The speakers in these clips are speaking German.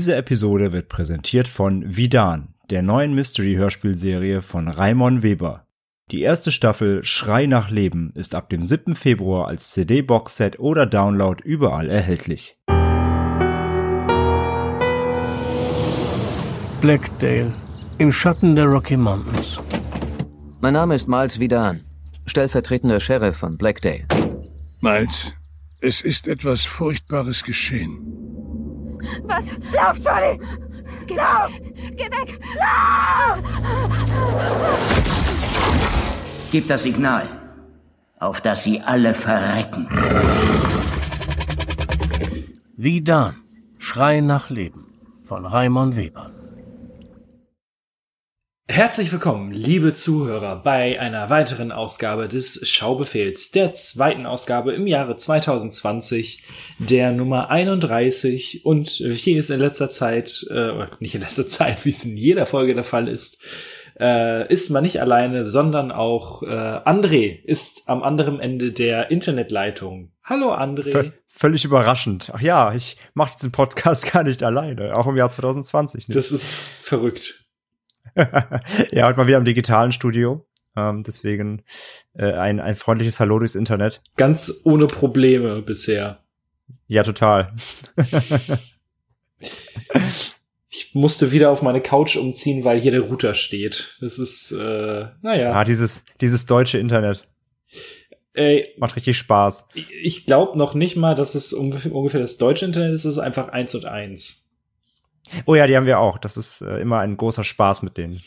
Diese Episode wird präsentiert von Vidan, der neuen Mystery-Hörspielserie von Raimon Weber. Die erste Staffel Schrei nach Leben ist ab dem 7. Februar als CD-Boxset oder Download überall erhältlich. Blackdale, im Schatten der Rocky Mountains. Mein Name ist Miles Vidan, stellvertretender Sheriff von Blackdale. Miles, es ist etwas Furchtbares geschehen. Was? Lauf, Charlie! Geh Lauf! Geh weg! Lauf! Gib das Signal, auf das sie alle verrecken. Wie Dan, Schrei nach Leben von Raimon Weber. Herzlich willkommen, liebe Zuhörer, bei einer weiteren Ausgabe des Schaubefehls, der zweiten Ausgabe im Jahre 2020, der Nummer 31 und wie es in letzter Zeit, äh, nicht in letzter Zeit, wie es in jeder Folge der Fall ist, äh, ist man nicht alleine, sondern auch äh, André ist am anderen Ende der Internetleitung. Hallo André. V völlig überraschend. Ach ja, ich mache diesen Podcast gar nicht alleine, auch im Jahr 2020 nicht. Das ist verrückt. ja, heute mal wieder im digitalen Studio. Ähm, deswegen äh, ein, ein freundliches Hallo durchs Internet. Ganz ohne Probleme bisher. Ja, total. ich musste wieder auf meine Couch umziehen, weil hier der Router steht. Das ist, äh, naja. Ah, dieses, dieses deutsche Internet. Ey, Macht richtig Spaß. Ich glaube noch nicht mal, dass es ungefähr das deutsche Internet ist, es ist einfach eins und eins. Oh ja, die haben wir auch. Das ist äh, immer ein großer Spaß mit denen.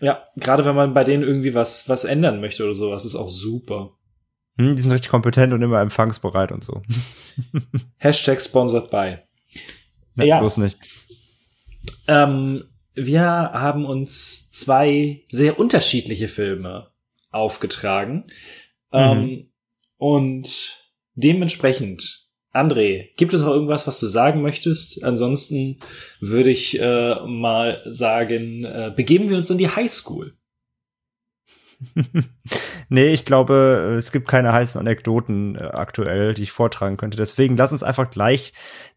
Ja, gerade wenn man bei denen irgendwie was, was ändern möchte oder sowas, ist auch super. Hm, die sind richtig kompetent und immer empfangsbereit und so. Hashtag sponsored by. Na, ja. Bloß nicht. Ähm, wir haben uns zwei sehr unterschiedliche Filme aufgetragen. Mhm. Ähm, und dementsprechend André, gibt es noch irgendwas, was du sagen möchtest? Ansonsten würde ich äh, mal sagen, äh, begeben wir uns in die Highschool. nee, ich glaube, es gibt keine heißen Anekdoten äh, aktuell, die ich vortragen könnte. Deswegen lass uns einfach gleich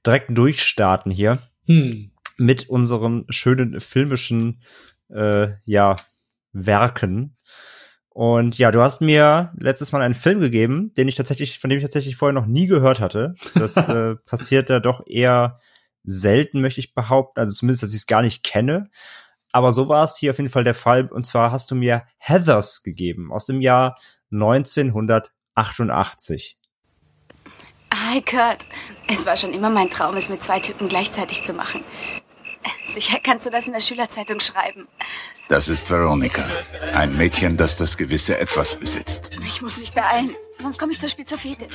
direkt durchstarten hier hm. mit unseren schönen filmischen äh, ja, Werken. Und ja, du hast mir letztes Mal einen Film gegeben, den ich tatsächlich, von dem ich tatsächlich vorher noch nie gehört hatte. Das äh, passiert ja doch eher selten, möchte ich behaupten. Also zumindest, dass ich es gar nicht kenne. Aber so war es hier auf jeden Fall der Fall. Und zwar hast du mir Heathers gegeben aus dem Jahr 1988. Hi Kurt. Es war schon immer mein Traum, es mit zwei Typen gleichzeitig zu machen. Sicher kannst du das in der Schülerzeitung schreiben. Das ist Veronica. Ein Mädchen, das das gewisse Etwas besitzt. Ich muss mich beeilen, sonst komme ich zur spitze Fete.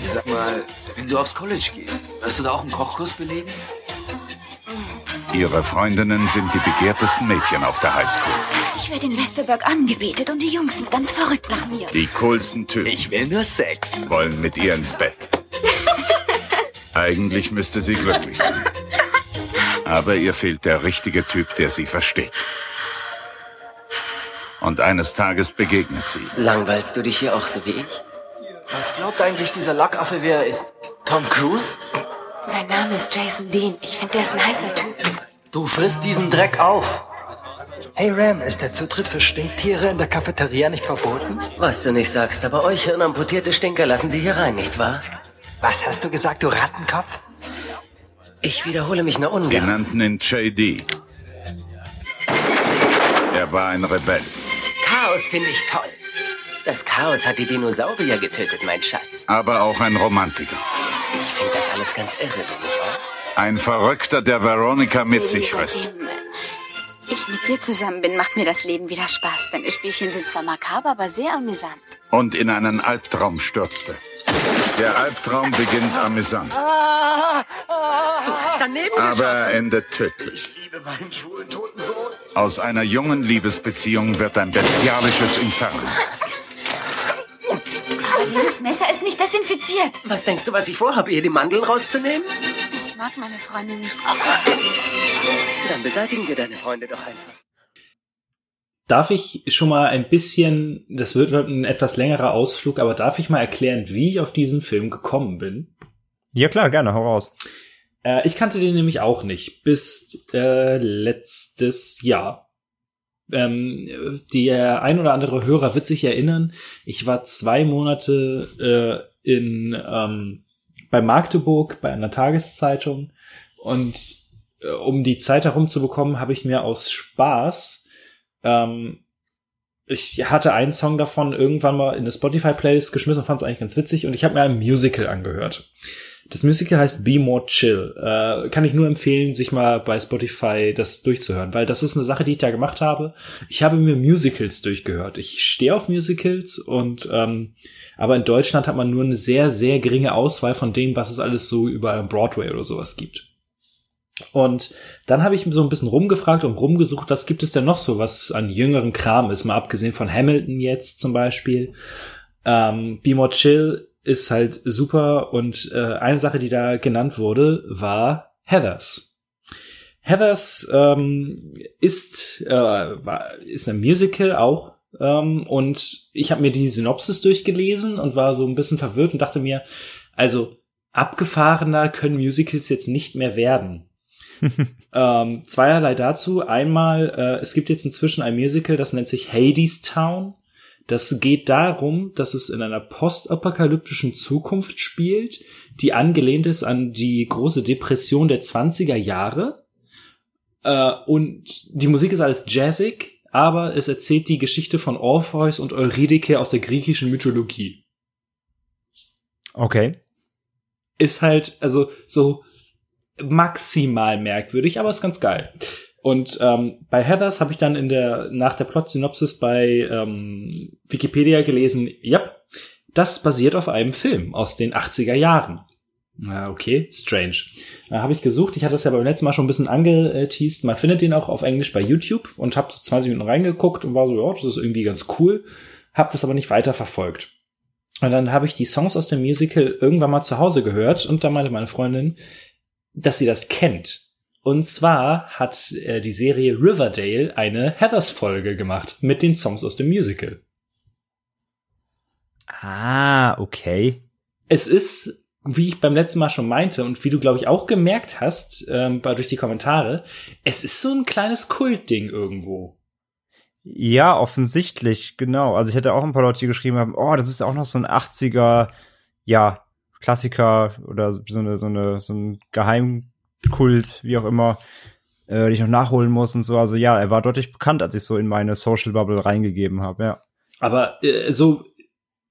Sag mal, wenn du aufs College gehst, wirst du da auch einen Kochkurs belegen? Ihre Freundinnen sind die begehrtesten Mädchen auf der Highschool. Ich werde in Westerberg angebetet und die Jungs sind ganz verrückt nach mir. Die coolsten Typen. Ich will nur Sex. Wollen mit ihr ins Bett. Eigentlich müsste sie glücklich sein. Aber ihr fehlt der richtige Typ, der sie versteht. Und eines Tages begegnet sie. Langweilst du dich hier auch so wie ich? Was glaubt eigentlich dieser Lackaffe, wer er ist? Tom Cruise? Sein Name ist Jason Dean. Ich finde, der ist ein heißer Typ. Du frisst diesen Dreck auf. Hey Ram, ist der Zutritt für Stinktiere in der Cafeteria nicht verboten? Was du nicht sagst, aber euch hirnamputierte Stinker lassen sie hier rein, nicht wahr? Was hast du gesagt, du Rattenkopf? Ich wiederhole mich nur ungern. Sie nannten ihn JD. Er war ein Rebell. Chaos finde ich toll. Das Chaos hat die Dinosaurier getötet, mein Schatz. Aber auch ein Romantiker. Ich finde das alles ganz irre, bin ich auch. Ein Verrückter, der Veronica mit sich riss. Ich mit dir zusammen bin, macht mir das Leben wieder Spaß. Deine Spielchen sind zwar makaber, aber sehr amüsant. Und in einen Albtraum stürzte. Der Albtraum beginnt amüsant, Aber geschossen. endet tödlich. Aus einer jungen Liebesbeziehung wird ein bestialisches Inferno. Aber dieses Messer ist nicht desinfiziert. Was denkst du, was ich vorhabe, ihr die Mandeln rauszunehmen? Ich mag meine Freundin nicht. Dann beseitigen wir deine Freunde doch einfach. Darf ich schon mal ein bisschen, das wird ein etwas längerer Ausflug, aber darf ich mal erklären, wie ich auf diesen Film gekommen bin? Ja, klar, gerne, hau raus. Äh, ich kannte den nämlich auch nicht bis äh, letztes Jahr. Ähm, der ein oder andere Hörer wird sich erinnern, ich war zwei Monate äh, in ähm, bei Magdeburg bei einer Tageszeitung und äh, um die Zeit herumzubekommen, habe ich mir aus Spaß ähm, ich hatte einen Song davon irgendwann mal in eine Spotify-Playlist geschmissen und fand es eigentlich ganz witzig und ich habe mir ein Musical angehört. Das Musical heißt Be More Chill. Äh, kann ich nur empfehlen, sich mal bei Spotify das durchzuhören, weil das ist eine Sache, die ich da gemacht habe. Ich habe mir Musicals durchgehört. Ich stehe auf Musicals und ähm, aber in Deutschland hat man nur eine sehr, sehr geringe Auswahl von dem, was es alles so über Broadway oder sowas gibt. Und dann habe ich so ein bisschen rumgefragt und rumgesucht, was gibt es denn noch so, was an jüngeren Kram ist, mal abgesehen von Hamilton jetzt zum Beispiel. Ähm, Be More Chill ist halt super und äh, eine Sache, die da genannt wurde, war Heathers. Heathers ähm, ist, äh, war, ist ein Musical auch ähm, und ich habe mir die Synopsis durchgelesen und war so ein bisschen verwirrt und dachte mir, also abgefahrener können Musicals jetzt nicht mehr werden. ähm, zweierlei dazu. Einmal, äh, es gibt jetzt inzwischen ein Musical, das nennt sich Hades Town. Das geht darum, dass es in einer postapokalyptischen Zukunft spielt, die angelehnt ist an die große Depression der 20er Jahre. Äh, und die Musik ist alles jazzig, aber es erzählt die Geschichte von Orpheus und Eurydike aus der griechischen Mythologie. Okay. Ist halt, also so maximal merkwürdig, aber ist ganz geil. Und ähm, bei Heathers habe ich dann in der nach der Plot-Synopsis bei ähm, Wikipedia gelesen, ja, das basiert auf einem Film aus den 80er Jahren. Na, okay, strange. Da habe ich gesucht, ich hatte das ja beim letzten Mal schon ein bisschen angeteased. Man findet den auch auf Englisch bei YouTube und habe so 20 Minuten reingeguckt und war so, ja, das ist irgendwie ganz cool. Hab das aber nicht weiter verfolgt. Und dann habe ich die Songs aus dem Musical irgendwann mal zu Hause gehört und da meinte meine Freundin, dass sie das kennt. Und zwar hat äh, die Serie Riverdale eine Heathers-Folge gemacht mit den Songs aus dem Musical. Ah, okay. Es ist, wie ich beim letzten Mal schon meinte und wie du, glaube ich, auch gemerkt hast, ähm, durch die Kommentare, es ist so ein kleines Kultding irgendwo. Ja, offensichtlich, genau. Also ich hätte auch ein paar Leute, die geschrieben haben, oh, das ist auch noch so ein 80er, ja, Klassiker oder so eine, so eine, so ein Geheimkult, wie auch immer, äh, die ich noch nachholen muss und so. Also ja, er war deutlich bekannt, als ich so in meine Social Bubble reingegeben habe, ja. Aber äh, so,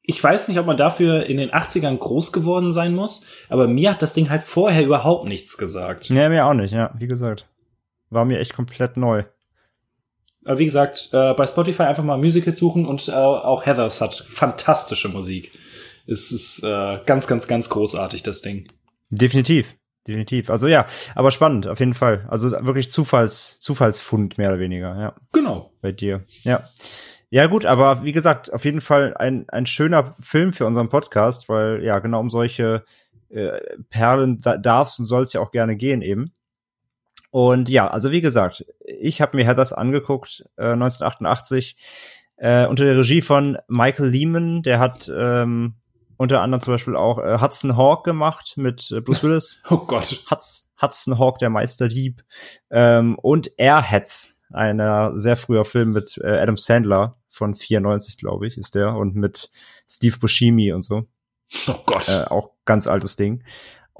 ich weiß nicht, ob man dafür in den 80ern groß geworden sein muss, aber mir hat das Ding halt vorher überhaupt nichts gesagt. Nee, mir auch nicht, ja, wie gesagt. War mir echt komplett neu. Aber wie gesagt, äh, bei Spotify einfach mal Musical suchen und äh, auch Heathers hat fantastische Musik. Es ist äh, ganz, ganz, ganz großartig, das Ding. Definitiv. Definitiv. Also ja, aber spannend, auf jeden Fall. Also wirklich Zufalls, Zufallsfund, mehr oder weniger, ja. Genau. Bei dir. Ja. Ja, gut, aber wie gesagt, auf jeden Fall ein, ein schöner Film für unseren Podcast, weil ja, genau um solche äh, Perlen da, darf's und soll es ja auch gerne gehen eben. Und ja, also wie gesagt, ich habe mir Heathers angeguckt, äh, 1988, äh, unter der Regie von Michael Lehman, der hat ähm, unter anderem zum Beispiel auch äh, Hudson Hawk gemacht mit äh, Bruce Willis. oh Gott. Hudson, Hudson Hawk, der Meisterdieb. Ähm, und Airheads, einer sehr früher Film mit äh, Adam Sandler von 94, glaube ich, ist der. Und mit Steve Buscemi und so. Oh Gott. Äh, auch ganz altes Ding.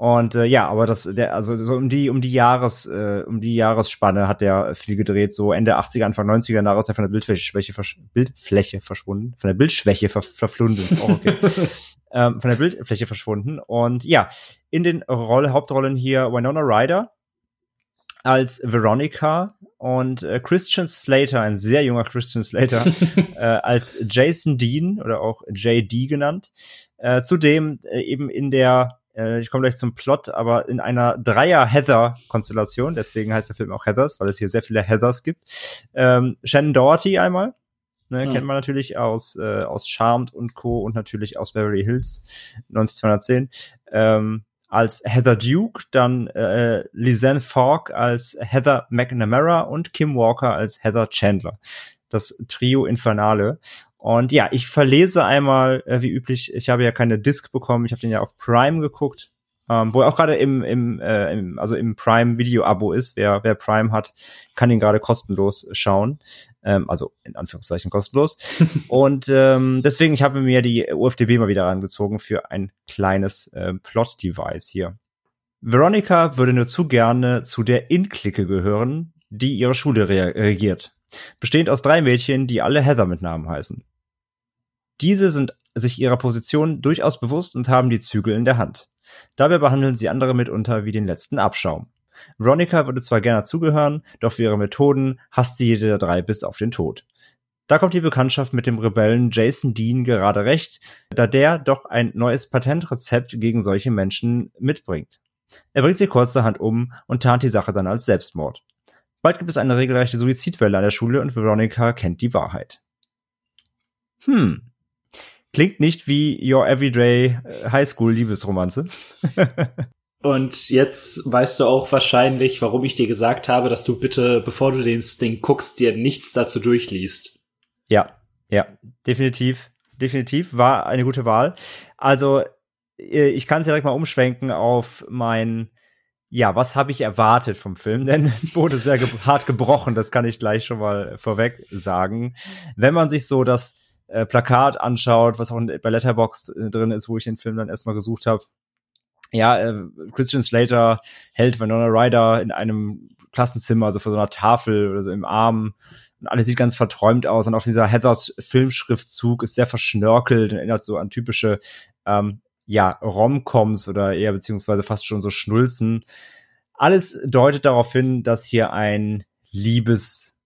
Und äh, ja, aber das, der, also so um die, um die Jahres, äh, um die Jahresspanne hat der viel gedreht, so Ende 80er, Anfang 90er Jahre ist er von der Bildfläche, versch Bildfläche verschwunden, von der Bildschwäche ver verflunden. Oh, okay. ähm, von der Bildfläche verschwunden. Und ja, in den Rolle, Hauptrollen hier Winona Ryder als Veronica und äh, Christian Slater, ein sehr junger Christian Slater, äh, als Jason Dean oder auch JD genannt. Äh, zudem äh, eben in der, äh, ich komme gleich zum Plot, aber in einer Dreier-Heather-Konstellation, deswegen heißt der Film auch Heathers, weil es hier sehr viele Heathers gibt. Ähm, Shannon Doherty einmal, Ne, Mhm. Kennt man natürlich aus, äh, aus Charmed und Co. und natürlich aus Beverly Hills 90210. Ähm, als Heather Duke, dann äh, Lisanne Falk als Heather McNamara und Kim Walker als Heather Chandler. Das Trio Infernale. Und ja, ich verlese einmal, äh, wie üblich, ich habe ja keine Disc bekommen, ich habe den ja auf Prime geguckt, ähm, wo er auch gerade im, im, äh, im, also im Prime Video Abo ist. Wer, wer Prime hat, kann ihn gerade kostenlos schauen. Ähm, also in Anführungszeichen kostenlos. Und ähm, deswegen, ich habe mir die UFDB mal wieder rangezogen für ein kleines äh, Plot-Device hier. Veronica würde nur zu gerne zu der In-Clique gehören, die ihre Schule re regiert. Bestehend aus drei Mädchen, die alle Heather mit Namen heißen. Diese sind sich ihrer Position durchaus bewusst und haben die Zügel in der Hand. Dabei behandeln sie andere mitunter wie den letzten Abschaum. Veronica würde zwar gerne zugehören, doch für ihre Methoden hasst sie jede der drei bis auf den Tod. Da kommt die Bekanntschaft mit dem Rebellen Jason Dean gerade recht, da der doch ein neues Patentrezept gegen solche Menschen mitbringt. Er bringt sie kurzerhand um und tarnt die Sache dann als Selbstmord. Bald gibt es eine regelrechte Suizidwelle an der Schule und Veronica kennt die Wahrheit. Hm. Klingt nicht wie Your Everyday äh, High School Liebesromanze. Und jetzt weißt du auch wahrscheinlich, warum ich dir gesagt habe, dass du bitte, bevor du den Ding guckst, dir nichts dazu durchliest. Ja, ja, definitiv, definitiv war eine gute Wahl. Also äh, ich kann es direkt mal umschwenken auf mein, ja, was habe ich erwartet vom Film? Denn es wurde sehr ge hart gebrochen, das kann ich gleich schon mal vorweg sagen. Wenn man sich so das äh, Plakat anschaut, was auch bei Letterboxd äh, drin ist, wo ich den Film dann erstmal gesucht habe, ja, äh, Christian Slater hält Winona Ryder in einem Klassenzimmer, also vor so einer Tafel oder so im Arm. Und alles sieht ganz verträumt aus. Und auch dieser Heathers Filmschriftzug ist sehr verschnörkelt und erinnert so an typische, ähm, ja, Romcoms oder eher beziehungsweise fast schon so Schnulzen. Alles deutet darauf hin, dass hier ein Liebes,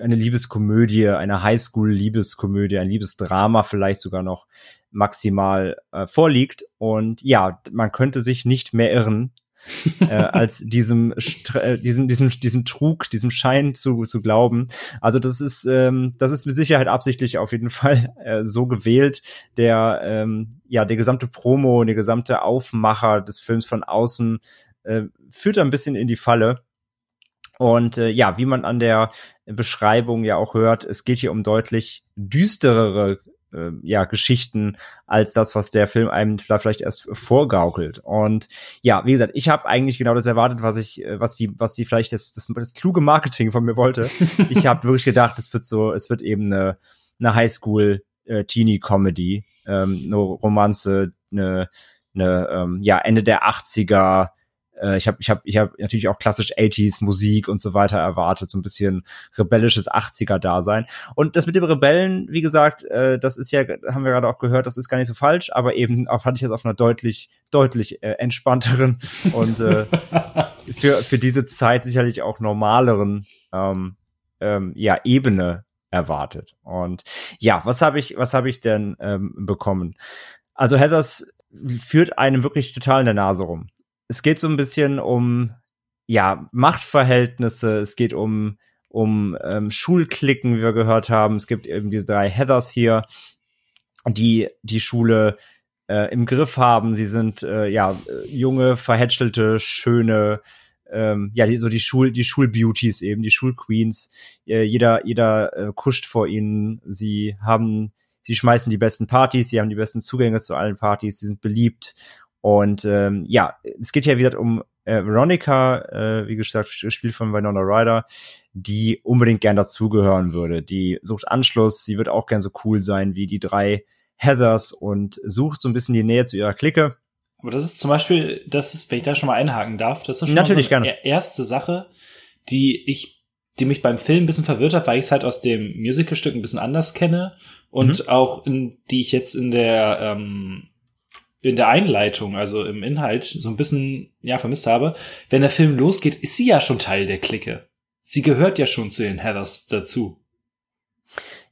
eine Liebeskomödie, eine Highschool-Liebeskomödie, ein Liebesdrama vielleicht sogar noch maximal äh, vorliegt. Und ja, man könnte sich nicht mehr irren, äh, als diesem, äh, diesem, diesem, diesem Trug, diesem Schein zu, zu glauben. Also das ist, ähm, das ist mit Sicherheit absichtlich auf jeden Fall äh, so gewählt. Der, ähm, ja, der gesamte Promo, der gesamte Aufmacher des Films von außen äh, führt ein bisschen in die Falle. Und äh, ja, wie man an der Beschreibung ja auch hört, es geht hier um deutlich düsterere äh, ja, Geschichten als das, was der Film einem da vielleicht erst vorgaukelt. Und ja, wie gesagt, ich habe eigentlich genau das erwartet, was ich, äh, was die, was die vielleicht das, das, das kluge Marketing von mir wollte. ich habe wirklich gedacht, es wird so, es wird eben eine, eine Highschool äh, Teenie Comedy, ähm, eine Romanze, eine, eine ähm, ja Ende der 80er äh, ich habe ich hab, ich hab natürlich auch klassisch 80s Musik und so weiter erwartet, so ein bisschen rebellisches 80er Dasein. Und das mit dem Rebellen, wie gesagt, äh, das ist ja, haben wir gerade auch gehört, das ist gar nicht so falsch, aber eben auch hatte ich das auf einer deutlich, deutlich äh, entspannteren und äh, für, für diese Zeit sicherlich auch normaleren ähm, ähm, ja, Ebene erwartet. Und ja, was habe ich, was habe ich denn ähm, bekommen? Also Heathers führt einem wirklich total in der Nase rum es geht so ein bisschen um ja Machtverhältnisse, es geht um um ähm, Schulklicken, wie wir gehört haben. Es gibt eben diese drei Heathers hier, die die Schule äh, im Griff haben. Sie sind äh, ja junge, verhätschelte, schöne ähm, ja, die, so die Schul, die Schulbeauties eben, die Schulqueens. Äh, jeder, jeder äh, kuscht vor ihnen. Sie haben, sie schmeißen die besten Partys, sie haben die besten Zugänge zu allen Partys, sie sind beliebt und ähm, ja, es geht ja wieder um äh, Veronica, äh, wie gesagt, gespielt von Winona Ryder, die unbedingt gern dazugehören würde. Die sucht Anschluss, sie wird auch gern so cool sein wie die drei Heathers und sucht so ein bisschen die Nähe zu ihrer Clique. Aber das ist zum Beispiel, das ist, wenn ich da schon mal einhaken darf, das ist schon Natürlich mal so eine gerne. erste Sache, die ich, die mich beim Film ein bisschen verwirrt hat, weil ich es halt aus dem Musicalstück ein bisschen anders kenne und Mhm. auch in, die ich jetzt in der ähm, in der Einleitung, also im Inhalt, so ein bisschen ja vermisst habe. Wenn der Film losgeht, ist sie ja schon Teil der Clique. Sie gehört ja schon zu den Heathers dazu.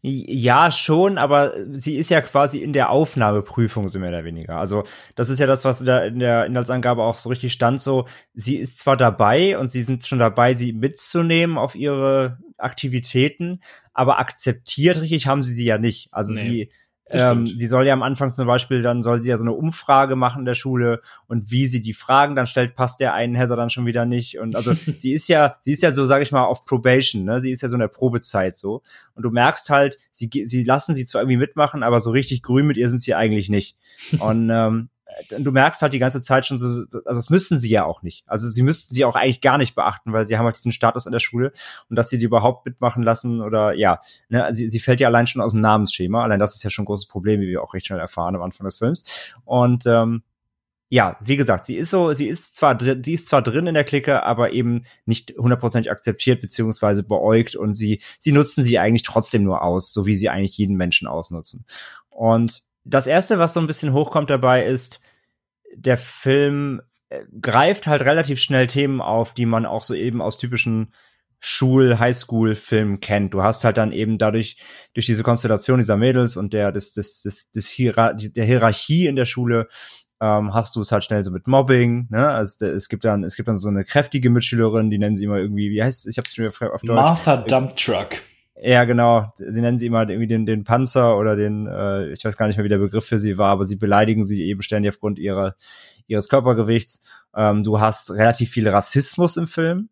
Ja, schon, aber sie ist ja quasi in der Aufnahmeprüfung, so mehr oder weniger. Also, das ist ja das, was da in der Inhaltsangabe auch so richtig stand, so, sie ist zwar dabei und sie sind schon dabei, sie mitzunehmen auf ihre Aktivitäten, aber akzeptiert richtig haben sie sie ja nicht. Also nee. sie ähm, sie soll ja am Anfang zum Beispiel, dann soll sie ja so eine Umfrage machen in der Schule und wie sie die Fragen dann stellt, passt der einen Heather dann schon wieder nicht. Und also sie ist ja, sie ist ja so, sage ich mal, auf Probation, ne? Sie ist ja so in der Probezeit so. Und du merkst halt, sie, sie lassen sie zwar irgendwie mitmachen, aber so richtig grün mit ihr sind sie eigentlich nicht. Und ähm, du merkst halt die ganze Zeit schon so, also das müssen sie ja auch nicht. Also sie müssten sie auch eigentlich gar nicht beachten, weil sie haben halt diesen Status an der Schule und dass sie die überhaupt mitmachen lassen oder ja, ne, sie, sie fällt ja allein schon aus dem Namensschema. Allein das ist ja schon ein großes Problem, wie wir auch recht schnell erfahren am Anfang des Films. Und ähm, ja, wie gesagt, sie ist so, sie ist zwar, sie ist zwar drin in der Clique, aber eben nicht hundertprozentig akzeptiert beziehungsweise beäugt und sie, sie nutzen sie eigentlich trotzdem nur aus, so wie sie eigentlich jeden Menschen ausnutzen. Und das erste, was so ein bisschen hochkommt dabei, ist, der Film äh, greift halt relativ schnell Themen auf, die man auch so eben aus typischen Schul-, Highschool-Filmen kennt. Du hast halt dann eben dadurch, durch diese Konstellation dieser Mädels und der, des, des, des, des Hierar der Hierarchie in der Schule, ähm, hast du es halt schnell so mit Mobbing, ne? Also es gibt dann, es gibt dann so eine kräftige Mitschülerin, die nennen sie immer irgendwie, wie heißt, ich hab's schon wieder auf Deutsch. Martha Dump Truck. Ja, genau. Sie nennen sie immer irgendwie den, den Panzer oder den, äh, ich weiß gar nicht mehr, wie der Begriff für sie war, aber sie beleidigen sie eben ständig aufgrund ihrer, ihres Körpergewichts. Ähm, du hast relativ viel Rassismus im Film.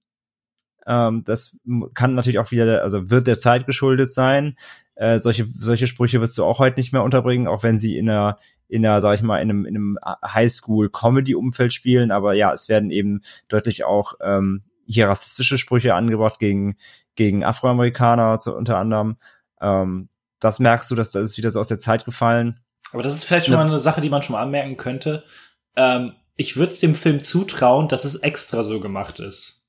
Ähm, das kann natürlich auch wieder, also wird der Zeit geschuldet sein. Äh, solche, solche Sprüche wirst du auch heute nicht mehr unterbringen, auch wenn sie in einer, in einer, sag ich mal, in einem, in einem Highschool-Comedy-Umfeld spielen. Aber ja, es werden eben deutlich auch ähm, hier rassistische Sprüche angebracht gegen, gegen Afroamerikaner zu, unter anderem. Ähm, das merkst du, dass das ist wieder so aus der Zeit gefallen. Aber das ist vielleicht schon mal eine Sache, die man schon mal anmerken könnte. Ähm, ich würde es dem Film zutrauen, dass es extra so gemacht ist.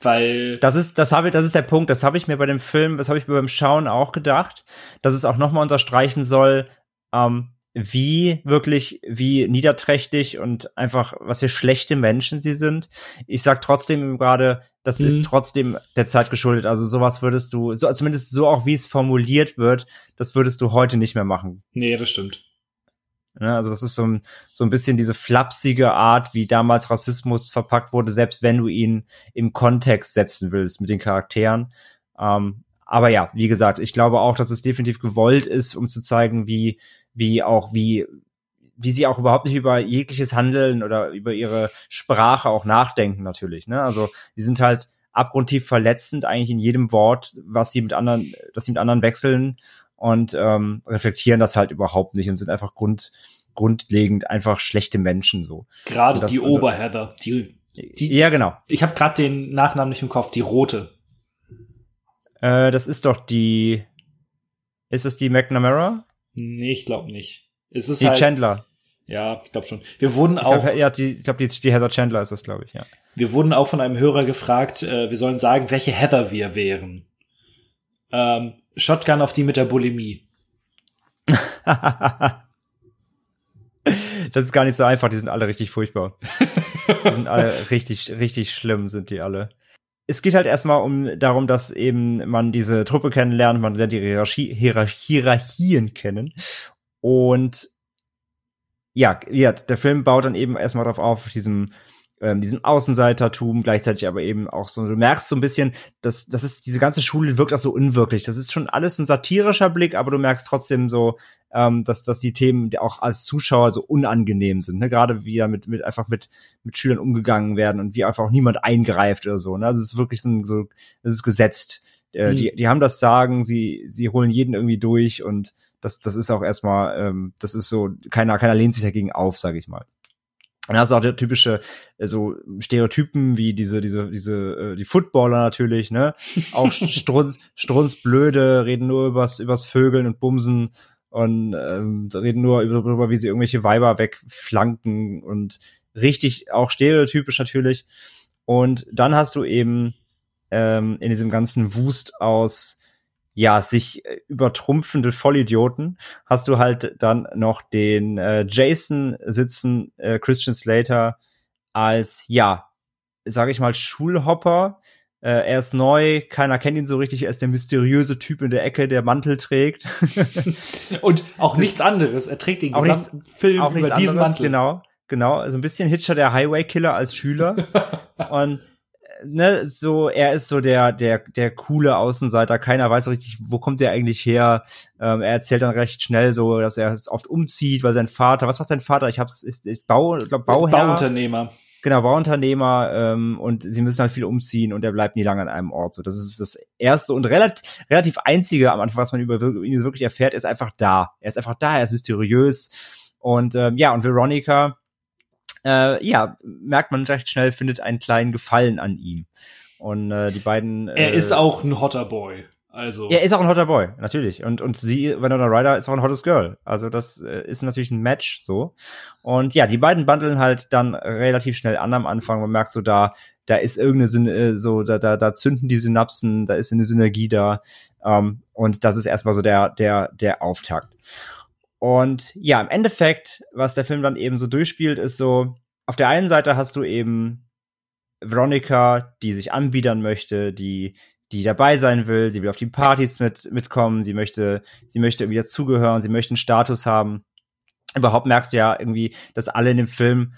Weil. Das ist, das habe, das ist der Punkt. Das habe ich mir bei dem Film, das habe ich mir beim Schauen auch gedacht, dass es auch nochmal unterstreichen soll, ähm, wie wirklich, wie niederträchtig und einfach, was für schlechte Menschen sie sind. Ich sag trotzdem gerade, das mhm. ist trotzdem der Zeit geschuldet. Also sowas würdest du, so, zumindest so auch wie es formuliert wird, das würdest du heute nicht mehr machen. Nee, das stimmt. Ja, also das ist so ein, so ein bisschen diese flapsige Art, wie damals Rassismus verpackt wurde, selbst wenn du ihn im Kontext setzen willst mit den Charakteren. Ähm, aber ja, wie gesagt, ich glaube auch, dass es definitiv gewollt ist, um zu zeigen, wie, wie auch, wie, wie sie auch überhaupt nicht über jegliches Handeln oder über ihre Sprache auch nachdenken natürlich. Ne? Also die sind halt abgrundtief verletzend eigentlich in jedem Wort, was sie mit anderen, dass sie mit anderen wechseln und ähm, reflektieren das halt überhaupt nicht und sind einfach grund, grundlegend einfach schlechte Menschen so. Gerade die Oberheather, die, die ja genau. Ich habe gerade den Nachnamen nicht im Kopf, die rote. Äh, das ist doch die. Ist es die McNamara? Nee, ich glaube nicht. Es ist die halt, Chandler. Ja, ich glaube schon. Wir wurden ich auch. Glaub, ja, die, ich glaube, die, die Heather Chandler ist das, glaube ich, ja. Wir wurden auch von einem Hörer gefragt, äh, wir sollen sagen, welche Heather wir wären. Ähm, Shotgun auf die mit der Bulimie. das ist gar nicht so einfach, die sind alle richtig furchtbar. die sind alle richtig, richtig schlimm, sind die alle es geht halt erstmal um darum, dass eben man diese Truppe kennenlernt, man lernt die Hierarchie, Hierarchien kennen. Und ja, ja, der Film baut dann eben erstmal darauf auf, diesem ähm, diesem Außenseitertum, gleichzeitig aber eben auch so, du merkst so ein bisschen, dass das ist, diese ganze Schule wirkt auch so unwirklich. Das ist schon alles ein satirischer Blick, aber du merkst trotzdem so, ähm, dass, dass die Themen auch als Zuschauer so unangenehm sind. Ne? Gerade wie ja mit, mit einfach mit, mit Schülern umgegangen werden und wie einfach auch niemand eingreift oder so. Ne? Also es ist wirklich so, so das ist gesetzt. Äh, mhm. die, die haben das Sagen, sie, sie holen jeden irgendwie durch und das, das ist auch erstmal, ähm, das ist so, keiner, keiner lehnt sich dagegen auf, sage ich mal. Und hast du auch der typische äh, so Stereotypen wie diese diese diese äh, die Footballer natürlich, ne? Auch strunz, strunzblöde, reden nur übers übers Vögeln und Bumsen und ähm, reden nur darüber, wie sie irgendwelche Weiber wegflanken und richtig auch stereotypisch natürlich. Und dann hast du eben ähm, in diesem ganzen Wust aus ja, sich äh, übertrumpfende Vollidioten, hast du halt dann noch den äh, Jason sitzen, äh, Christian Slater, als, ja, sage ich mal, Schulhopper, Äh, er ist neu, keiner kennt ihn so richtig, er ist der mysteriöse Typ in der Ecke, der Mantel trägt. Und auch nichts anderes. Er trägt den Auch nichts- gesamten Film auch über nichts diesen anderes, Mantel. Genau, genau. Also ein bisschen Hitcher der Highway-Killer als Schüler. Und ne, so, er ist so der, der, der coole Außenseiter. Keiner weiß so richtig, wo kommt der eigentlich her. Ähm, er erzählt dann recht schnell so, dass er oft umzieht, weil sein Vater, was macht sein Vater? Ich hab's, ist, ist Bau, glaub, Bauherr. Bauunternehmer. Genau, Bauunternehmer ähm, und sie müssen halt viel umziehen und er bleibt nie lange an einem Ort. So, das ist das erste und relativ, relativ einzige am Anfang, was man über ihn wirklich erfährt, ist einfach da. Er ist einfach da, er ist mysteriös und ähm, ja und Veronica, äh, ja merkt man recht schnell, findet einen kleinen Gefallen an ihm und äh, die beiden. Er äh, ist auch ein hotter Boy. Also. er ist auch ein hotter Boy, natürlich. Und, und sie, Winona Ryder, ist auch ein hottes Girl. Also das äh, ist natürlich ein Match so. Und ja, die beiden bundeln halt dann relativ schnell an am Anfang. Man merkt so, da, da ist irgendeine Syn äh, so, da, da, da zünden die Synapsen, da ist eine Synergie da. Ähm, und das ist erstmal so der, der, der Auftakt. Und ja, im Endeffekt, was der Film dann eben so durchspielt, ist so, auf der einen Seite hast du eben Veronica, die sich anbiedern möchte, die die dabei sein will, sie will auf die Partys mit mitkommen, sie möchte sie möchte irgendwie dazugehören, sie möchte einen Status haben. Überhaupt merkst du ja irgendwie, dass alle in dem Film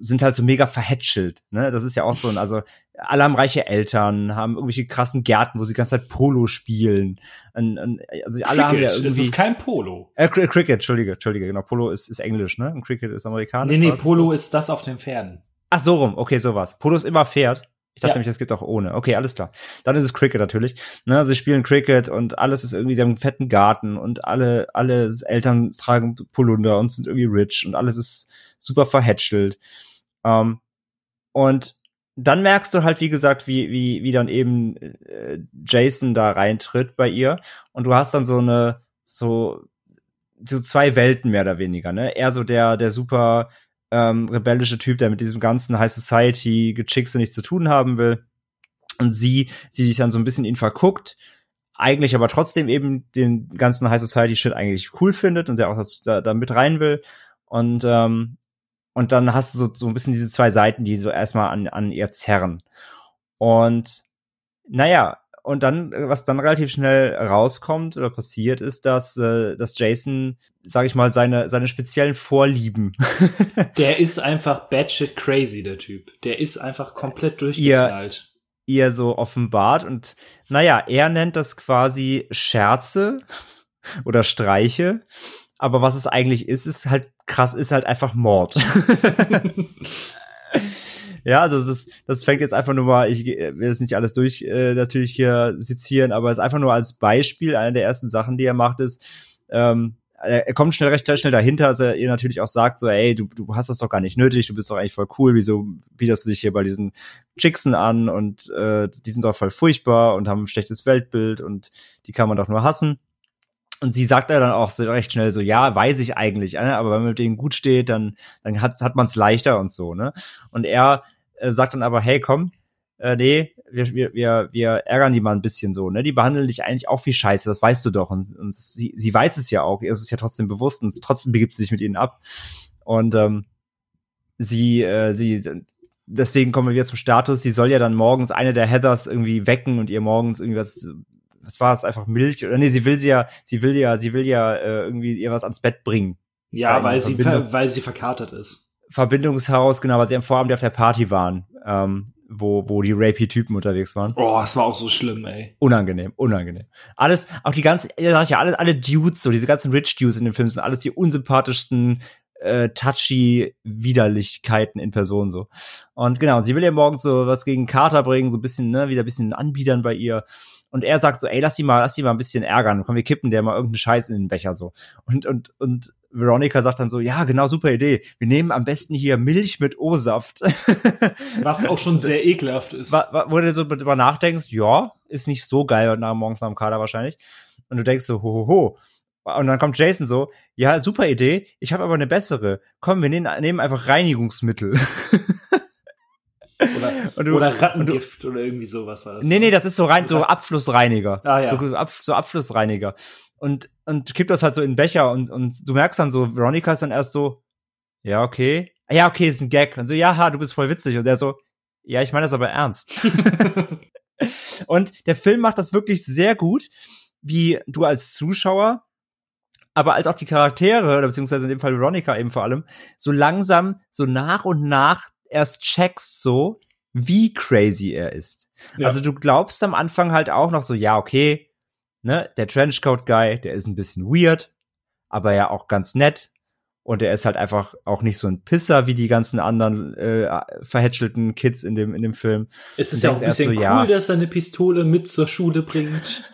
sind halt so mega verhätschelt, ne? Das ist ja auch so ein also alle haben reiche Eltern, haben irgendwelche krassen Gärten, wo sie die ganze Zeit Polo spielen. Und, und, also alle haben ja Cricket. irgendwie Es ist kein Polo. äh, Cri- Cricket, Entschuldige, Entschuldige, genau. Polo ist, ist Englisch, ne? Und Cricket ist amerikanisch. Nee, nee, Polo ist das auf den Pferden. Ach, so rum, okay, sowas. Polo ist immer Pferd. Ich dachte Ja. nämlich, es gibt auch ohne. Okay, alles klar. Dann ist es Cricket natürlich. Ne, sie spielen Cricket und alles ist irgendwie, sie haben einen fetten Garten und alle, alle Eltern tragen Polunder und sind irgendwie rich und alles ist super verhätschelt. Ähm, und dann merkst du halt, wie gesagt, wie, wie, wie dann eben äh, Jason da reintritt bei ihr und du hast dann so eine, so, so zwei Welten mehr oder weniger, ne? Er so der, der super ähm, rebellische Typ, der mit diesem ganzen High Society Gechickse nichts zu tun haben will. Und sie, sie sich dann so ein bisschen ihn verguckt, eigentlich aber trotzdem eben den ganzen High Society Shit eigentlich cool findet und der auch das, da, da mit rein will. Und, ähm, und dann hast du so, so ein bisschen diese zwei Seiten, die so erstmal an, an ihr zerren. Und naja, und dann, äh, was dann relativ schnell rauskommt oder passiert, ist, dass, äh, dass Jason, sag ich mal, seine, seine speziellen Vorlieben Der ist einfach batshit crazy, der Typ. Der ist einfach komplett durchgeknallt. ihr so offenbart. Und naja, er nennt das quasi Scherze oder Streiche. Aber was es eigentlich ist, ist halt krass, ist halt einfach Mord. ja, also es ist, das fängt jetzt einfach nur mal, ich will jetzt nicht alles durch äh, natürlich hier sezieren, aber es ist einfach nur als Beispiel, eine der ersten Sachen, die er macht, ist, ähm, er er kommt schnell recht schnell dahinter, dass er ihr natürlich auch sagt, so, ey, du, du hast das doch gar nicht nötig, du bist doch eigentlich voll cool, wieso bietest du dich hier bei diesen Chicksen an und äh, die sind doch voll furchtbar und haben ein schlechtes Weltbild und die kann man doch nur hassen. Und sie sagt er dann auch so recht schnell so, ja, weiß ich eigentlich, ne? aber wenn man mit denen gut steht, dann, dann hat, hat man es leichter und so, ne? Und er äh, sagt dann aber, hey, komm, äh, nee, wir, wir, wir, wir ärgern die mal ein bisschen so, ne? Die behandeln dich eigentlich auch wie Scheiße, das weißt du doch. Und, und sie, sie weiß es ja auch, ihr ist es ja trotzdem bewusst und trotzdem begibt sie sich mit ihnen ab. Und ähm, sie, äh, sie, deswegen kommen wir wieder zum Status, sie soll ja dann morgens eine der Heathers irgendwie wecken und ihr morgens irgendwie was, was war es, einfach Milch? Oder nee, sie will sie ja, sie will ja, sie will ja äh, irgendwie ihr was ans Bett bringen. Ja, weil diese sie, weil sie verkatert ist. Verbindungshaus, genau, weil sie am Vorabend auf der Party waren, ähm, wo, wo die Rapey-Typen unterwegs waren. Oh, es war auch so schlimm, ey. Unangenehm, unangenehm. Alles, auch die ganzen, ja, sag ich ja, alle, alle Dudes, so diese ganzen Rich Dudes in dem Film sind alles die unsympathischsten, äh, touchy Widerlichkeiten in Person so. Und genau, sie will ihr morgens so was gegen Carter bringen, so ein bisschen, ne, wieder ein bisschen anbiedern bei ihr. Und er sagt so, ey, lass die mal, lass die mal ein bisschen ärgern. Komm, wir kippen der mal irgendeinen Scheiß in den Becher so. Und, und, und Veronica sagt dann so, ja, genau, super Idee. Wir nehmen am besten hier Milch mit O-Saft. Was auch schon sehr ekelhaft ist. Wo du so drüber nachdenkst, ja, ist nicht so geil heute Abend morgens am Kader wahrscheinlich. Und du denkst so, ho, ho, ho. Und dann kommt Jason so, ja, super Idee, ich habe aber eine bessere. Komm, wir nehmen, nehmen einfach Reinigungsmittel. Oder, Und du- oder Rattengift oder irgendwie sowas war das. nee, nee, das ist so rein, so Abflussreiniger. Ah, ja. so, Ab, so Abflussreiniger. Und, und kippt das halt so in den Becher und, und du merkst dann so, Veronica ist dann erst so, ja, okay. Ah, Ja, okay, ist ein Gag. Und so, ja, ha, du bist voll witzig. Und der so, ja, ich meine das aber ernst. Und der Film macht das wirklich sehr gut, wie du als Zuschauer, aber als auch die Charaktere, oder beziehungsweise in dem Fall Veronica eben vor allem, so langsam, so nach und nach erst checkst so, wie crazy er ist. Ja. Also du glaubst am Anfang halt auch noch so, ja, okay, ne, der Trenchcoat-Guy, der ist ein bisschen weird, aber ja auch ganz nett. Und er ist halt einfach auch nicht so ein Pisser wie die ganzen anderen äh, verhätschelten Kids in dem, in dem Film. Es ist ja auch ein bisschen so, cool, ja. dass er eine Pistole mit zur Schule bringt.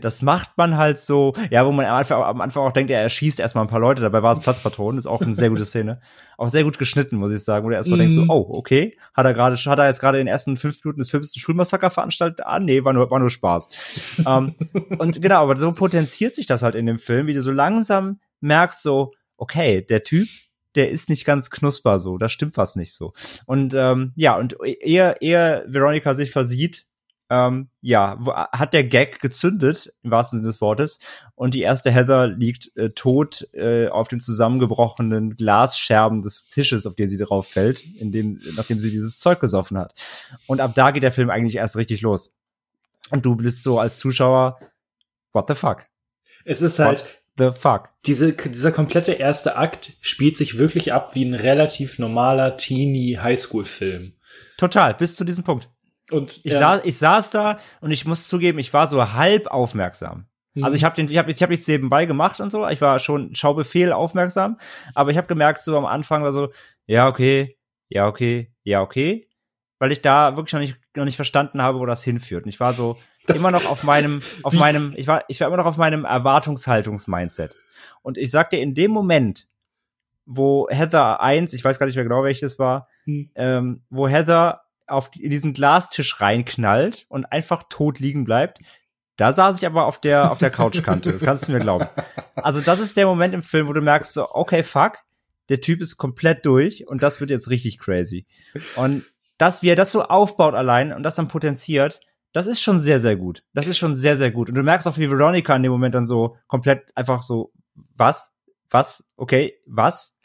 Das macht man halt so, ja, wo man am Anfang, am Anfang auch denkt, er erschießt erstmal ein paar Leute, dabei war es Platzpatronen, ist auch eine sehr gute Szene. Auch sehr gut geschnitten, muss ich sagen, wo du erstmal denkst so, Mhm. oh, okay, hat er gerade, hat er jetzt gerade in den ersten fünf Minuten des Films einen Schulmassaker veranstaltet? Ah, nee, war nur, war nur Spaß. ähm, und genau, aber so potenziert sich das halt in dem Film, wie du so langsam merkst so, okay, der Typ, der ist nicht ganz knusper so, da stimmt was nicht so. Und ähm, ja, und ehe, ehe Veronica sich versieht, ähm, ja, hat der Gag gezündet, im wahrsten Sinne des Wortes, und die erste Heather liegt äh, tot äh, auf dem zusammengebrochenen Glasscherben des Tisches, auf den sie drauf fällt, in dem, nachdem sie dieses Zeug gesoffen hat. Und ab da geht der Film eigentlich erst richtig los. Und du bist so als Zuschauer, what the fuck? Es ist halt, What the fuck? diese, dieser komplette erste Akt spielt sich wirklich ab wie ein relativ normaler Teenie-Highschool-Film. Total, bis zu diesem Punkt. Und Ich, ähm, saß, ich saß da und ich muss zugeben, ich war so halb aufmerksam. Mhm. Also ich habe den, ich habe ich hab nichts nebenbei gemacht und so. Ich war schon Schaubefehl aufmerksam, aber ich habe gemerkt so am Anfang war so, ja okay, ja okay, ja okay, weil ich da wirklich noch nicht noch nicht verstanden habe, wo das hinführt. Und ich war so Das- immer noch auf meinem auf meinem ich war ich war immer noch auf meinem Erwartungshaltungs-Mindset. Und ich sagte in dem Moment, wo Heather 1, ich weiß gar nicht mehr genau welches war, Hm. ähm, wo Heather auf in diesen Glastisch reinknallt und einfach tot liegen bleibt. Da saß ich aber auf der auf der Couchkante, das kannst du mir glauben. Also das ist der Moment im Film, wo du merkst so, okay, fuck, der Typ ist komplett durch und das wird jetzt richtig crazy. Und dass wie er das so aufbaut allein und das dann potenziert, das ist schon sehr, sehr gut. Das ist schon sehr, sehr gut. Und du merkst auch, wie Veronica in dem Moment dann so komplett einfach so, was? Was? Okay, was?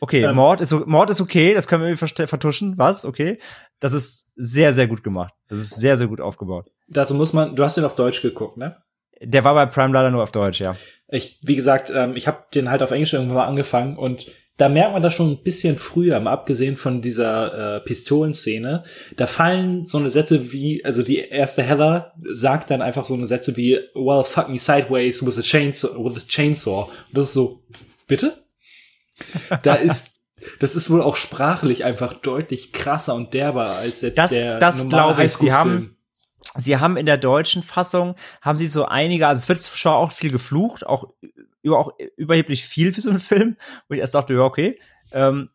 Okay, Ähm. Mord ist, Mord ist okay, das können wir irgendwie vertuschen. Was? Okay. Das ist sehr, sehr gut gemacht. Das ist sehr, sehr gut aufgebaut. dazu muss man, du hast den auf Deutsch geguckt, ne? Der war bei Prime leider nur auf Deutsch, ja. Ich, wie gesagt, ähm, ich habe den halt auf Englisch irgendwann mal angefangen und da merkt man das schon ein bisschen früher, mal abgesehen von dieser äh, Pistolenszene. Da fallen so eine Sätze wie, also die erste Heather sagt dann einfach so eine Sätze wie, well, fuck me sideways with a chainsaw, with a chainsaw. Und das ist so, bitte? Da ist, das ist wohl auch sprachlich einfach deutlich krasser und derber als jetzt Das- der das glaube ich. Sie haben-. Sie haben in der deutschen Fassung, haben sie so einige, also es wird schon auch viel geflucht, auch über auch überheblich viel für so einen Film, wo ich erst dachte, ja, okay. Ähm,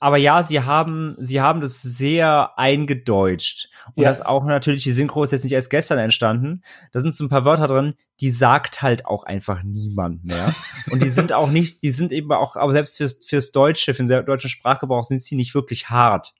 aber ja, sie haben, sie haben das sehr eingedeutscht. Und Ja. das auch natürlich, die Synchro ist jetzt nicht erst gestern entstanden. Da sind so ein paar Wörter drin, die sagt halt auch einfach niemand mehr. Und die sind auch nicht, die sind eben auch, aber selbst fürs, fürs Deutsche, für den deutschen Sprachgebrauch sind sie nicht wirklich hart.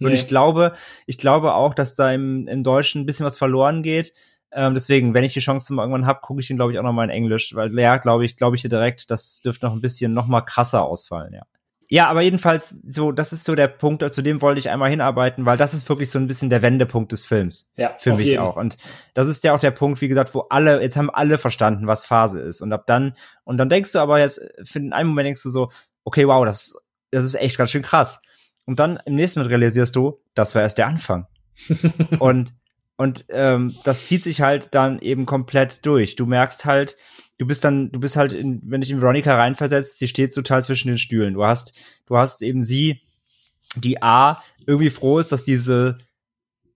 Und Nee. ich glaube, ich glaube auch, dass da im, im Deutschen ein bisschen was verloren geht. Ähm, deswegen, wenn ich die Chance mal irgendwann hab, gucke ich den, glaube ich, auch noch mal in Englisch, weil ja, glaube ich, glaube ich dir direkt, das dürfte noch ein bisschen noch mal krasser ausfallen, ja. Ja, aber jedenfalls, so, das ist so der Punkt, zu dem wollte ich einmal hinarbeiten, weil das ist wirklich so ein bisschen der Wendepunkt des Films. Ja, Für mich jeden. auch. Und das ist ja auch der Punkt, wie gesagt, wo alle, jetzt haben alle verstanden, was Phase ist. Und ab dann, und dann denkst du aber jetzt, für den einen Moment denkst du so, okay, wow, das, das ist echt ganz schön krass. Und dann im nächsten Mal realisierst du, das war erst der Anfang. und und ähm, das zieht sich halt dann eben komplett durch. Du merkst halt, du bist dann, du bist halt, in, wenn dich in Veronica reinversetzt, sie steht total zwischen den Stühlen. Du hast, du hast eben sie, die A irgendwie froh ist, dass diese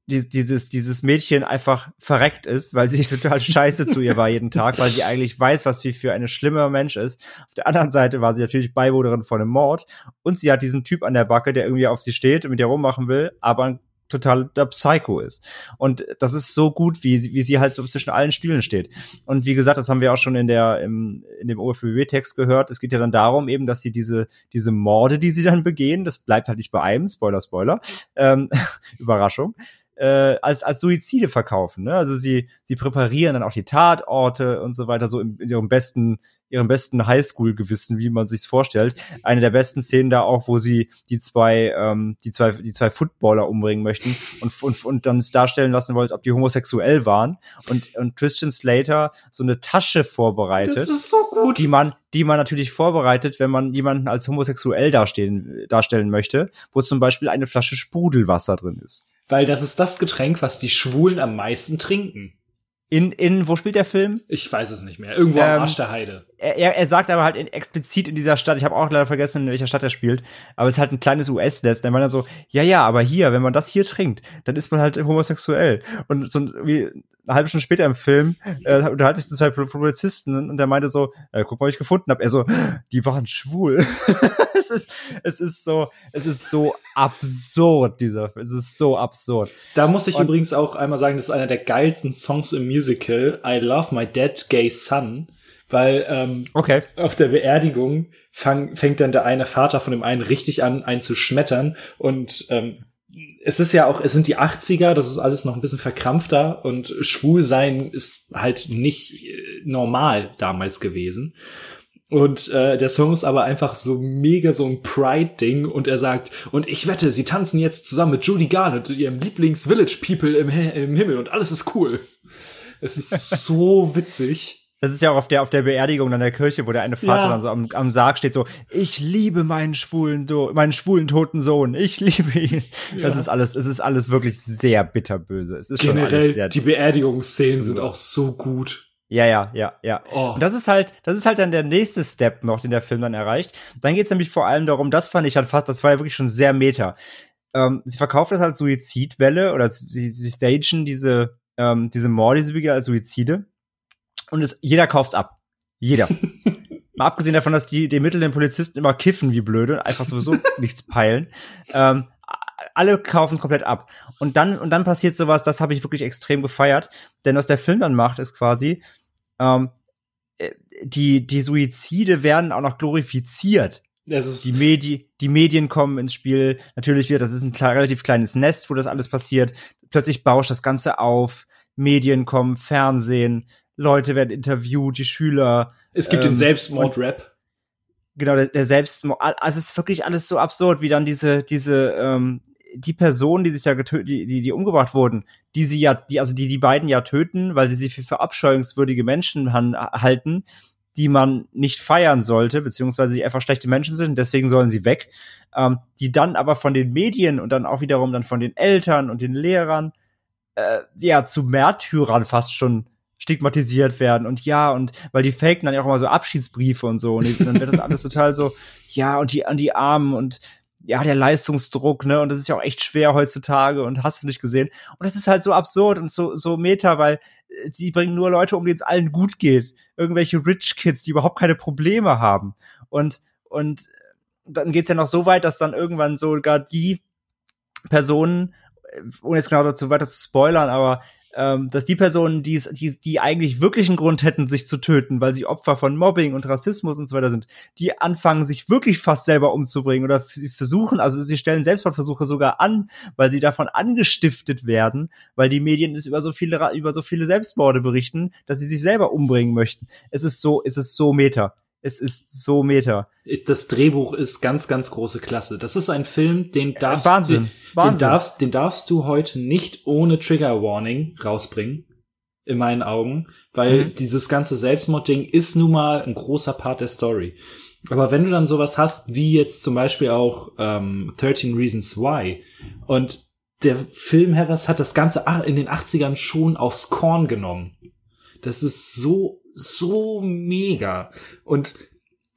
die- dieses, dieses Mädchen einfach verreckt ist, weil sie total scheiße zu ihr war jeden Tag, weil sie eigentlich weiß, was sie für eine schlimme Mensch ist. Auf der anderen Seite war sie natürlich Beiwohnerin von einem Mord und sie hat diesen Typ an der Backe, der irgendwie auf sie steht und mit ihr rummachen will, aber ein totaler Psycho ist. Und das ist so gut, wie, sie- wie sie halt so zwischen allen Stühlen steht. Und wie gesagt, das haben wir auch schon in der, im, in dem OFBW-Text gehört. Es geht ja dann darum eben, dass sie diese, diese Morde, die sie dann begehen, das bleibt halt nicht bei einem, Spoiler, Spoiler, ähm, Überraschung, äh, als als Suizide verkaufen. Ne? Also sie sie präparieren dann auch die Tatorte und so weiter so in, in ihrem besten ihrem besten Highschool-Gewissen, wie man sich's vorstellt. Eine der besten Szenen da auch, wo sie die zwei, ähm, die zwei, die zwei Footballer umbringen möchten und, und, und dann es darstellen lassen wollen, als ob die homosexuell waren. Und, und Christian Slater so eine Tasche vorbereitet. Das ist so gut. Die man, die man natürlich vorbereitet, wenn man jemanden als homosexuell dastehen, darstellen möchte, wo zum Beispiel eine Flasche Sprudelwasser drin ist. Weil das ist das Getränk, was die Schwulen am meisten trinken. In, in, wo spielt der Film? Ich weiß es nicht mehr. Irgendwo am Ähm, Arsch der Heide. Er, er, er sagt aber halt in, explizit in dieser Stadt, ich habe auch leider vergessen, in welcher Stadt er spielt, aber es ist halt ein kleines US-Nest. Dann war er so, ja, ja, aber hier, wenn man das hier trinkt, dann ist man halt homosexuell. Und so wie eine halbe Stunde später im Film äh, unterhalten sich zwei Polizisten und der meinte so, äh, guck mal, was ich gefunden habe. Er so, die waren schwul. es ist, es ist so, es ist so absurd, dieser, es ist so absurd. Da muss ich Und- übrigens auch einmal sagen, das ist einer der geilsten Songs im Musical. I Love My Dead Gay Son. Weil ähm, Okay. auf der Beerdigung fang, fängt dann der eine Vater von dem einen richtig an, einen zu schmettern. Und ähm, es ist ja auch, es sind die 80er, das ist alles noch ein bisschen verkrampfter und schwul sein ist halt nicht äh, normal damals gewesen. Und äh, der Song ist aber einfach so mega so ein Pride-Ding und er sagt, und ich wette, sie tanzen jetzt zusammen mit Judy Garland und ihrem Lieblings-Village People im, im Himmel und alles ist cool. Es ist so witzig. Das ist ja auch auf der, auf der Beerdigung an der Kirche, wo der eine Vater Ja. dann so am, am Sarg steht, so, ich liebe meinen schwulen, Do meinen schwulen toten Sohn, ich liebe ihn. Das ist alles, es ist alles wirklich sehr bitterböse. Es ist Generell, die Beerdigungsszenen sind auch so gut. Ja, ja, ja, ja. Oh. Und das ist halt, das ist halt dann der nächste Step noch, den der Film dann erreicht. Dann geht's nämlich vor allem darum, das fand ich halt fast, das war ja wirklich schon sehr meta. Ähm, sie verkauft das als Suizidwelle oder sie, sie stagen diese, ähm, diese Morde, diese als Suizide. Und es, jeder kauft's ab. Jeder. Mal abgesehen davon, dass die, die Mittel den Polizisten immer kiffen wie blöde und einfach sowieso nichts peilen. Ähm, alle kaufen es komplett ab. Und dann, und dann passiert sowas, das habe ich wirklich extrem gefeiert. Denn was der Film dann macht, ist quasi, ähm, äh, die, die Suizide werden auch noch glorifiziert. Die, Medi die Medien kommen ins Spiel. Natürlich wird, das ist ein relativ kleines Nest, wo das alles passiert. Plötzlich bauscht das Ganze auf. Medien kommen, Fernsehen, Leute werden interviewt, die Schüler. Es gibt ähm, den Selbstmord-Rap. Genau, der, der Selbstmord. Also es ist wirklich alles so absurd, wie dann diese, diese, ähm, die Personen, die sich da getötet, die, die, die umgebracht wurden, die sie ja, die, also die die beiden ja töten, weil sie sie für verabscheuungswürdige Menschen han, halten, die man nicht feiern sollte, beziehungsweise die einfach schlechte Menschen sind, deswegen sollen sie weg, ähm, die dann aber von den Medien und dann auch wiederum dann von den Eltern und den Lehrern äh, ja zu Märtyrern fast schon stigmatisiert werden und ja und weil die faken dann ja auch immer so Abschiedsbriefe und so und dann wird das alles total so ja und die an die Armen und ja der Leistungsdruck ne? Und das ist ja auch echt schwer heutzutage und hast du nicht gesehen. Und das ist halt so absurd und so so meta weil äh, sie bringen nur Leute um denen es allen gut geht. Irgendwelche Rich Kids die überhaupt keine Probleme haben. Und und dann geht's ja noch so weit dass dann irgendwann sogar die Personen äh, ohne jetzt genau dazu weiter zu spoilern, aber ähm, dass die Personen, die, die, eigentlich wirklich einen Grund hätten, sich zu töten, weil sie Opfer von Mobbing und Rassismus und so weiter sind, die anfangen, sich wirklich fast selber umzubringen oder sie versuchen, also sie stellen Selbstmordversuche sogar an, weil sie davon angestiftet werden, weil die Medien es über so viele, über so viele Selbstmorde berichten, dass sie sich selber umbringen möchten. Es ist so, es ist so meta. Es ist so meta. Das Drehbuch ist ganz, ganz große Klasse. Das ist ein Film, den darfst, Wahnsinn. Den, Wahnsinn. Den, darfst, den darfst du heute nicht ohne Trigger Warning rausbringen. In meinen Augen. Weil Mhm. dieses ganze Selbstmordding ist nun mal ein großer Part der Story. Aber wenn du dann sowas hast, wie jetzt zum Beispiel auch ähm, 13 Reasons Why und der Film Heathers hat das Ganze in den 80ern schon aufs Korn genommen. Das ist so, so mega. Und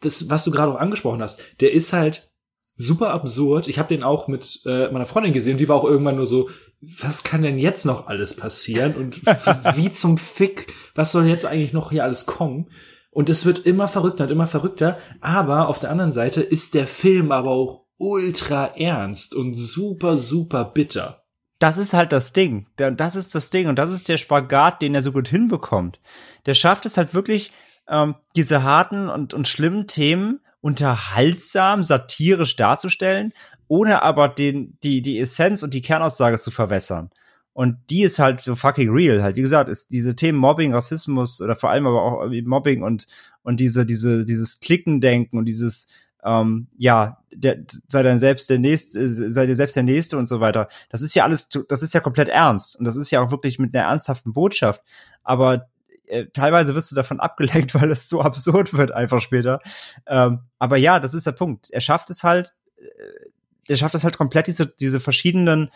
das, was du gerade auch angesprochen hast, der ist halt super absurd. Ich habe den auch mit äh, meiner Freundin gesehen die war auch irgendwann nur so, was kann denn jetzt noch alles passieren? Und wie zum Fick, was soll jetzt eigentlich noch hier alles kommen? Und es wird immer verrückter und immer verrückter. Aber auf der anderen Seite ist der Film aber auch ultra ernst und super, super bitter. das ist halt das Ding. Da- Das ist das Ding und das ist der Spagat, den er so gut hinbekommt. Der schafft es halt wirklich, ähm, diese harten und, und schlimmen Themen unterhaltsam, satirisch darzustellen, ohne aber den, die, die Essenz und die Kernaussage zu verwässern. Und die ist halt so fucking real. Halt, wie gesagt, ist diese Themen Mobbing, Rassismus oder vor allem aber auch Mobbing und, und diese, diese, dieses Klickendenken und dieses, ähm, ja, der, sei dann selbst der nächste, sei dir selbst der Nächste und so weiter. Das ist ja alles, das ist ja komplett ernst. Und das ist ja auch wirklich mit einer ernsthaften Botschaft. Aber äh, teilweise wirst du davon abgelenkt, weil es so absurd wird einfach später. Ähm, aber ja, das ist der Punkt. Er schafft es halt, äh, er schafft es halt komplett, diese, diese verschiedenen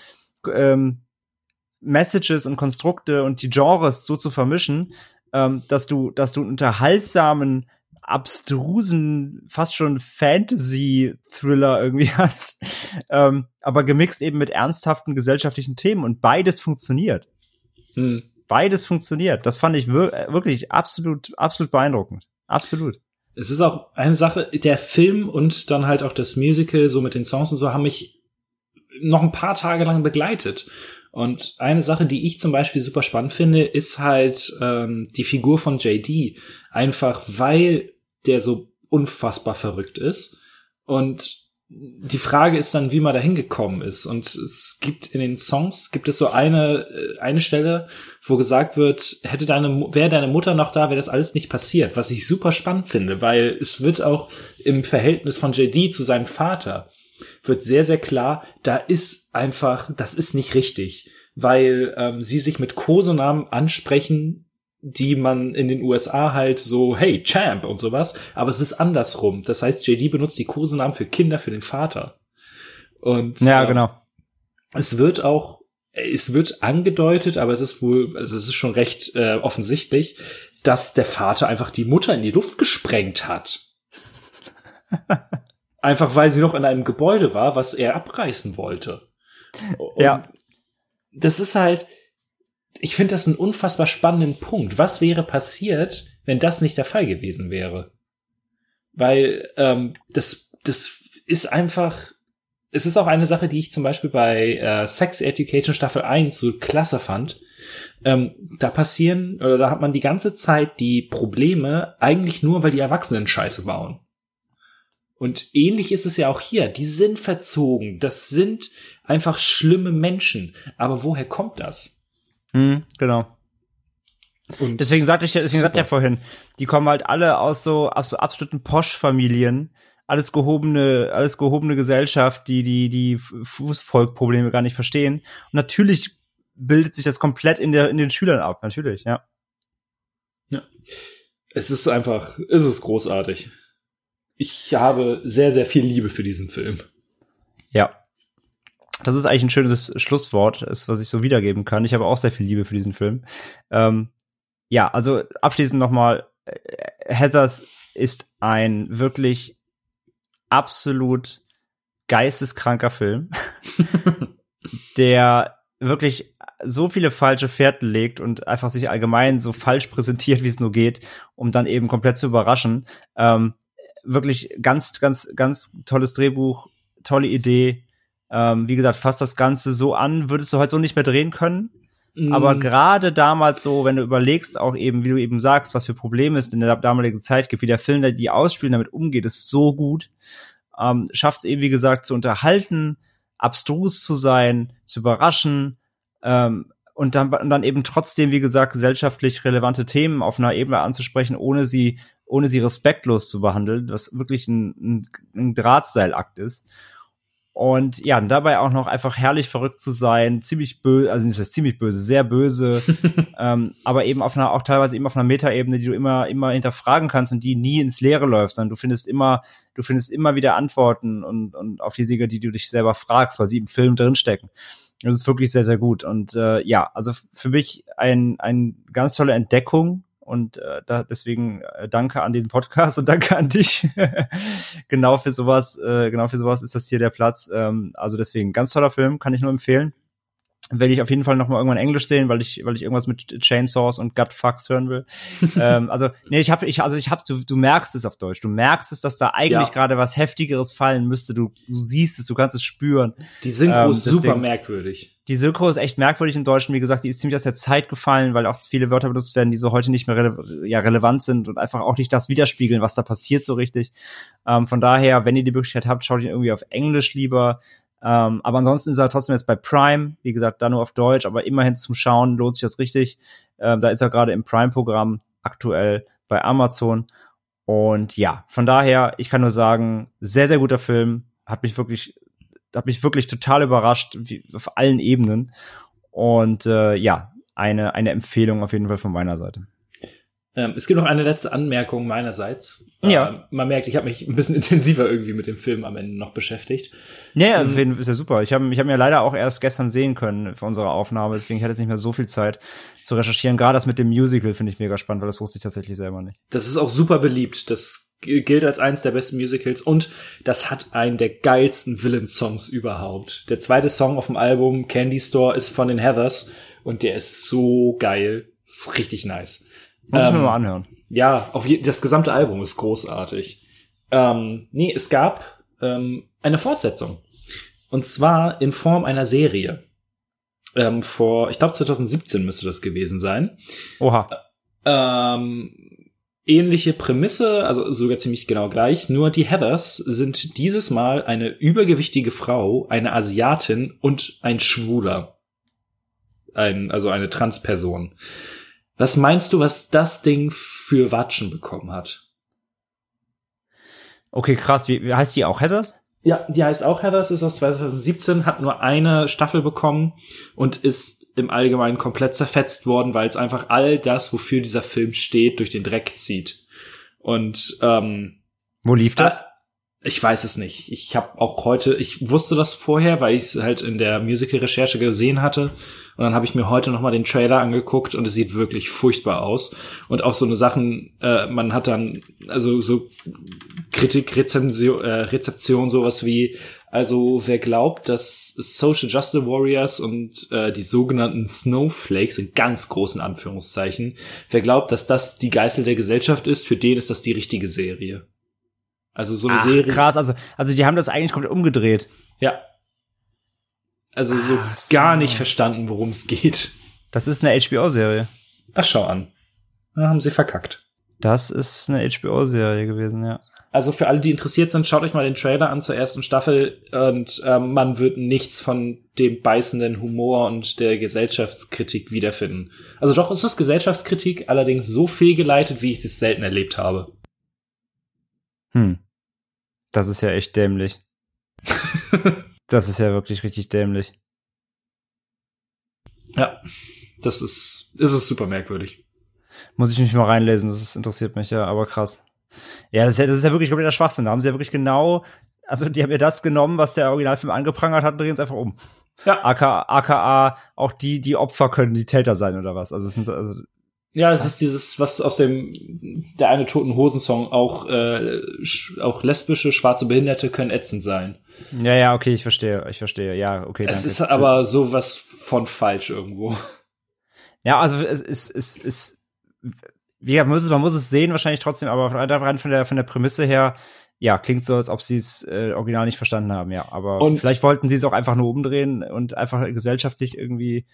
ähm, Messages und Konstrukte und die Genres so zu vermischen, ähm, dass du, dass du einen unterhaltsamen, abstrusen, fast schon Fantasy-Thriller irgendwie hast, ähm, aber gemixt eben mit ernsthaften gesellschaftlichen Themen und beides funktioniert. Hm. Beides funktioniert. Das fand ich wir wirklich absolut, absolut beeindruckend. Absolut. Es ist auch eine Sache, der Film und dann halt auch das Musical, so mit den Songs und so, haben mich noch ein paar Tage lang begleitet. Und eine Sache, die ich zum Beispiel super spannend finde, ist halt ähm, die Figur von JD. Einfach weil der so unfassbar verrückt ist. Und die Frage ist dann, wie man da hingekommen ist. Und es gibt in den Songs, gibt es so eine, äh, eine Stelle, wo gesagt wird, hätte deine, wäre deine Mutter noch da, wäre das alles nicht passiert. Was ich super spannend finde, weil es wird auch im Verhältnis von JD zu seinem Vater wird sehr, sehr klar, da ist einfach, das ist nicht richtig, weil ähm, sie sich mit Kosenamen ansprechen, die man in den USA halt so, hey, Champ und sowas, aber es ist andersrum. Das heißt, JD benutzt die Kosenamen für Kinder, für den Vater. Und ja, äh, genau. Es wird auch, es wird angedeutet, aber es ist wohl, also es ist schon recht äh, offensichtlich, dass der Vater einfach die Mutter in die Luft gesprengt hat. Einfach weil sie noch in einem Gebäude war, was er abreißen wollte. Und ja. Das ist halt, ich finde das einen unfassbar spannenden Punkt. Was wäre passiert, wenn das nicht der Fall gewesen wäre? Weil ähm, das, das ist einfach, es ist auch eine Sache, die ich zum Beispiel bei äh, Sex Education Staffel 1 so klasse fand. Ähm, da passieren, oder da hat man die ganze Zeit die Probleme eigentlich nur, weil die Erwachsenen Scheiße bauen. Und ähnlich ist es ja auch hier. Die sind verzogen. Das sind einfach schlimme Menschen. Aber woher kommt das? Hm, genau. Und deswegen sagte ich, deswegen sagte ich ja vorhin, die kommen halt alle aus so, aus so absoluten Posch-Familien. Alles gehobene, alles gehobene Gesellschaft, die, die, die Fußvolkprobleme gar nicht verstehen. Und natürlich bildet sich das komplett in der, in den Schülern ab. Natürlich, ja. Ja. Es ist einfach, es ist großartig ich habe sehr, sehr viel Liebe für diesen Film. Ja. Das ist eigentlich ein schönes Schlusswort, ist, was ich so wiedergeben kann. Ich habe auch sehr viel Liebe für diesen Film. Ähm, ja, also abschließend nochmal, äh, Heathers ist ein wirklich absolut geisteskranker Film, der wirklich so viele falsche Fährten legt und einfach sich allgemein so falsch präsentiert, wie es nur geht, um dann eben komplett zu überraschen. Ähm, wirklich ganz, ganz, ganz tolles Drehbuch, tolle Idee. Ähm, wie gesagt, fasst das Ganze so an, würdest du heute so nicht mehr drehen können. Mm. Aber gerade damals so, wenn du überlegst, auch eben, wie du eben sagst, was für Probleme es in der damaligen Zeit gibt, wie der Film, der die ausspielen, damit umgeht, ist so gut. Ähm, Schafft es eben, wie gesagt, zu unterhalten, abstrus zu sein, zu überraschen, ähm, und dann, und dann eben trotzdem, wie gesagt, gesellschaftlich relevante Themen auf einer Ebene anzusprechen, ohne sie ohne sie respektlos zu behandeln, was wirklich ein, ein, ein Drahtseilakt ist. Und ja, und dabei auch noch einfach herrlich verrückt zu sein, ziemlich böse, also nicht ziemlich böse, sehr böse, ähm, aber eben auf einer, auch teilweise eben auf einer Metaebene, die du immer, immer hinterfragen kannst und die nie ins Leere läuft, sondern du findest immer, du findest immer wieder Antworten und, und auf die Dinge, die du dich selber fragst, weil sie im Film drinstecken. Das ist wirklich sehr, sehr gut. Und äh, ja, also für mich ein, ein ganz tolle Entdeckung und äh, da deswegen äh, danke an den Podcast und danke an dich. genau für sowas, äh, genau für sowas ist das hier der Platz. Ähm, also deswegen ganz toller Film, kann ich nur empfehlen werde ich auf jeden Fall noch mal irgendwann Englisch sehen, weil ich weil ich irgendwas mit Chainsaws und Gutfucks hören will. ähm, also nee, ich habe ich also ich habe du, du merkst es auf Deutsch. Du merkst es, dass da eigentlich ja. gerade was heftigeres fallen müsste. Du du siehst es, du kannst es spüren. Die Synchro ähm, ist super merkwürdig. Die Synchro ist echt merkwürdig im Deutschen. Wie gesagt, die ist ziemlich aus der Zeit gefallen, weil auch viele Wörter benutzt werden, die so heute nicht mehr rele ja, relevant sind und einfach auch nicht das widerspiegeln, was da passiert so richtig. Ähm, von daher, wenn ihr die Möglichkeit habt, schaut ihn irgendwie auf Englisch lieber Ähm, aber ansonsten ist er trotzdem jetzt bei Prime, wie gesagt, da nur auf Deutsch, aber immerhin zum Schauen lohnt sich das richtig. Ähm, da ist er gerade im Prime-Programm aktuell bei Amazon. Und ja, von daher, ich kann nur sagen, sehr, sehr guter Film. Hat mich wirklich, hat mich wirklich total überrascht, wie, auf allen Ebenen. Und äh, ja, eine, eine Empfehlung auf jeden Fall von meiner Seite. Ähm, es gibt noch eine letzte Anmerkung meinerseits. Ja. Ähm, man merkt, ich habe mich ein bisschen intensiver irgendwie mit dem Film am Ende noch beschäftigt. Ja, ja Ähm, ist ja super. Ich habe ich hab mir leider auch erst gestern sehen können für unsere Aufnahme, deswegen hatte ich jetzt nicht mehr so viel Zeit zu recherchieren. Gerade das mit dem Musical finde ich mega spannend, weil das wusste ich tatsächlich selber nicht. Das ist auch super beliebt. Das gilt als eines der besten Musicals und das hat einen der geilsten Villain-Songs überhaupt. Der zweite Song auf dem Album Candy Store ist von den Heathers und der ist so geil. Ist richtig nice. Muss ich Ähm, mir mal anhören. Ja, auf je das gesamte Album ist großartig. Ähm, nee, es gab ähm, eine Fortsetzung. Und zwar in Form einer Serie. Ähm, vor, ich glaube 2017 müsste das gewesen sein. Oha. Ähm, ähnliche Prämisse, also sogar ziemlich genau gleich, nur die Heathers sind dieses Mal eine übergewichtige Frau, eine Asiatin und ein Schwuler. Ein, also eine Transperson. Was meinst du, was das Ding für Watschen bekommen hat? Okay, krass. Wie, wie heißt die auch Heathers? Ja, die heißt auch Heathers, ist aus 2017, hat nur eine Staffel bekommen und ist im Allgemeinen komplett zerfetzt worden, weil es einfach all das, wofür dieser Film steht, durch den Dreck zieht. Und ähm, Wo lief das? ich weiß es nicht. Ich habe auch heute, ich wusste das vorher, weil ich es halt in der Musical-Recherche gesehen hatte. Und dann habe ich mir heute noch mal den Trailer angeguckt und es sieht wirklich furchtbar aus. Und auch so eine Sachen, äh, man hat dann also so Kritik, Rezension, äh, Rezeption, sowas wie, also wer glaubt, dass Social Justice Warriors und äh, die sogenannten Snowflakes in ganz großen Anführungszeichen, wer glaubt, dass das die Geißel der Gesellschaft ist, für den ist das die richtige Serie. Also so eine Ach, Serie. krass. Also, also die haben das eigentlich komplett umgedreht. Ja. Also so Ach so. gar nicht verstanden, worum es geht. Das ist eine HBO-Serie. Ach, schau an. Da haben sie verkackt. Das ist eine HBO-Serie gewesen, ja. Also für alle, die interessiert sind, schaut euch mal den Trailer an zur ersten Staffel und ähm, man wird nichts von dem beißenden Humor und der Gesellschaftskritik wiederfinden. Also doch, es ist Gesellschaftskritik, allerdings so fehlgeleitet, wie ich es selten erlebt habe. Hm. Das ist ja echt dämlich. das ist ja wirklich richtig dämlich. Ja, das ist, ist es super merkwürdig. Muss ich mich mal reinlesen, das ist, interessiert mich ja, aber krass. Ja, das ist ja, das ist ja wirklich kompletter Schwachsinn. Da haben sie ja wirklich genau, also die haben ja das genommen, was der Originalfilm angeprangert hat, und drehen es einfach um. Ja. AKA, AKA, auch die, die Opfer können die Täter sein oder was. Also es sind, also, Ja, es ist dieses, was aus dem der eine Toten Hosen Song auch äh, auch lesbische schwarze Behinderte können ätzend sein. ja, ja, okay, ich verstehe, ich verstehe, ja, okay. es danke. ist aber sowas von falsch irgendwo. Ja, also es ist, es ist, wie gesagt, man muss es, man muss es sehen wahrscheinlich trotzdem, aber rein von der, von der Prämisse her, ja, klingt so, als ob sie es äh, original nicht verstanden haben, ja. Aber Und- vielleicht wollten sie es auch einfach nur umdrehen und einfach gesellschaftlich irgendwie,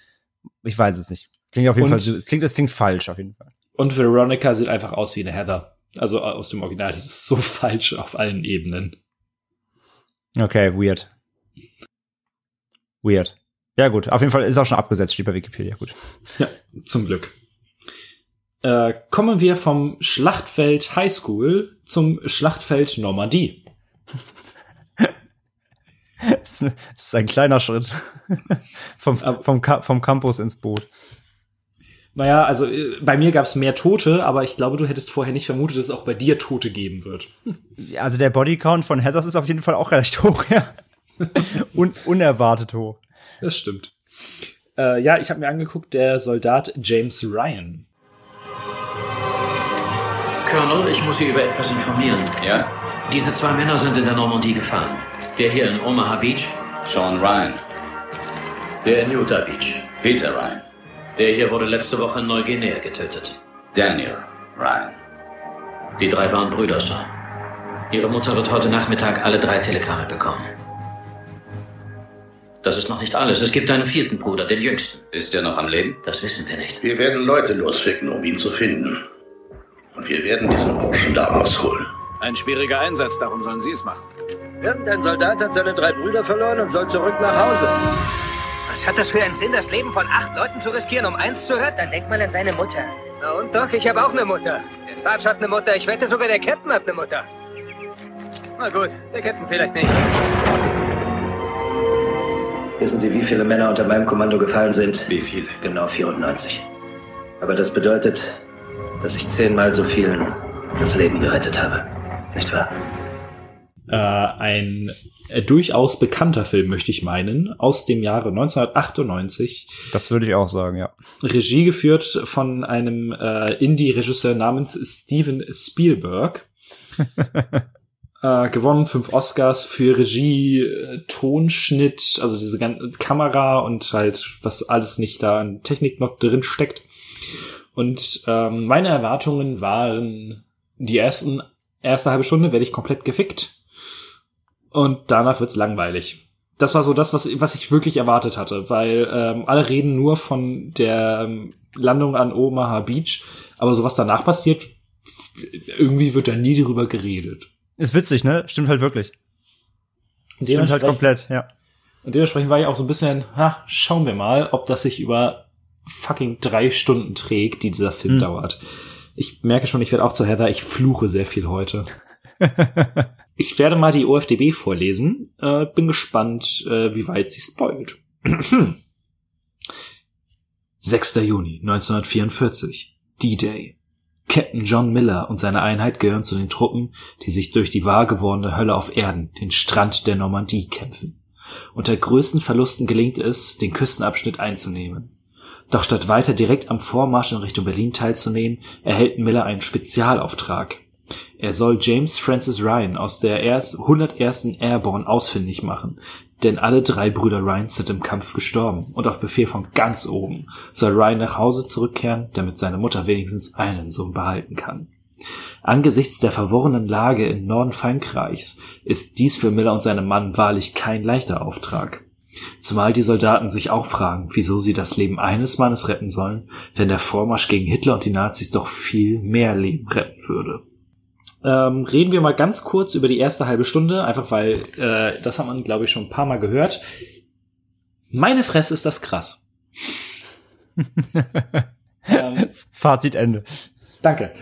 ich weiß es nicht. Klingt auf jeden Und- Fall, es klingt, es klingt falsch auf jeden Fall. Und Veronica sieht einfach aus wie eine Heather. Also aus dem Original. Das ist so falsch auf allen Ebenen. Okay, weird. Weird. Ja, gut. Auf jeden Fall ist auch schon abgesetzt, steht bei Wikipedia. Gut. Ja, zum Glück. Äh, kommen wir vom Schlachtfeld Highschool zum Schlachtfeld Normandie. Das ist, ein kleiner Schritt. vom, vom, vom Campus ins Boot. Naja, also äh, bei mir gab es mehr Tote, aber ich glaube, du hättest vorher nicht vermutet, dass es auch bei dir Tote geben wird. Also der Bodycount von Heathers ist auf jeden Fall auch recht hoch, ja. Un unerwartet hoch. Das stimmt. Äh, ja, ich habe mir angeguckt, der Soldat James Ryan. Colonel, ich muss Sie über etwas informieren. Ja? Diese zwei Männer sind in der Normandie gefahren. Der hier in Omaha Beach, Sean Ryan. der in Utah Beach. Peter Ryan. Der hier wurde letzte Woche in Neuguinea getötet. Daniel Ryan. Die drei waren Brüder, Sir. Ihre Mutter wird heute Nachmittag alle drei Telegramme bekommen. Das ist noch nicht alles. Es gibt einen vierten Bruder, den jüngsten. Ist er noch am Leben? Das wissen wir nicht. Wir werden Leute losschicken, um ihn zu finden. Und wir werden diesen Burschen da rausholen. Ein schwieriger Einsatz, darum sollen Sie es machen. Irgendein Soldat hat seine drei Brüder verloren und soll zurück nach Hause. Was hat das für einen Sinn, das Leben von acht Leuten zu riskieren, um eins zu retten? Dann denk mal an seine Mutter. Na und doch, ich habe auch eine Mutter. Der Sarge hat eine Mutter. Ich wette sogar, der Captain hat eine Mutter. Na gut, der Captain vielleicht nicht. Wissen Sie, wie viele Männer unter meinem Kommando gefallen sind? Wie viele? Genau 94. Aber das bedeutet, dass ich zehnmal so vielen das Leben gerettet habe. Nicht wahr? Äh, ein durchaus bekannter Film, möchte ich meinen, aus dem Jahre 1998. Das würde ich auch sagen, ja. Regie geführt von einem äh, Indie-Regisseur namens Steven Spielberg. äh, gewonnen fünf Oscars für Regie, äh, Tonschnitt, also diese ganze Kamera und halt was alles nicht da an Technik noch drin steckt. Und ähm, meine Erwartungen waren die ersten erste halbe Stunde werde ich komplett gefickt und danach wird's langweilig. Das war so das, was, was ich wirklich erwartet hatte, weil ähm, alle reden nur von der ähm, Landung an Omaha Beach, aber so was danach passiert, irgendwie wird da nie drüber geredet. Ist witzig, ne? Stimmt halt wirklich. Stimmt halt komplett, ja. Und dementsprechend war ich auch so ein bisschen, ha, schauen wir mal, ob das sich über fucking drei Stunden trägt, die dieser Film Hm. dauert. Ich merke schon, ich werde auch zu Heather, ich fluche sehr viel heute. ich werde mal die OFDB vorlesen. Äh, bin gespannt, äh, wie weit sie spoilt. 6. Juni 1944. D-Day. Captain John Miller und seine Einheit gehören zu den Truppen, die sich durch die wahr gewordene Hölle auf Erden, den Strand der Normandie, kämpfen. Unter größten Verlusten gelingt es, den Küstenabschnitt einzunehmen. Doch statt weiter direkt am Vormarsch in Richtung Berlin teilzunehmen, erhält Miller einen Spezialauftrag. Er soll James Francis Ryan aus der erst 101. Airborne ausfindig machen, denn alle drei Brüder Ryan sind im Kampf gestorben und auf Befehl von ganz oben soll Ryan nach Hause zurückkehren, damit seine Mutter wenigstens einen Sohn behalten kann. Angesichts der verworrenen Lage im Norden Frankreichs ist dies für Miller und seinen Mann wahrlich kein leichter Auftrag. Zumal die Soldaten sich auch fragen, wieso sie das Leben eines Mannes retten sollen, wenn der Vormarsch gegen Hitler und die Nazis doch viel mehr Leben retten würde. Ähm, reden wir mal ganz kurz über die erste halbe Stunde, einfach weil äh, das hat man, glaube ich, schon ein paar Mal gehört. Meine Fresse ist das krass. ähm, Fazit Ende. Danke.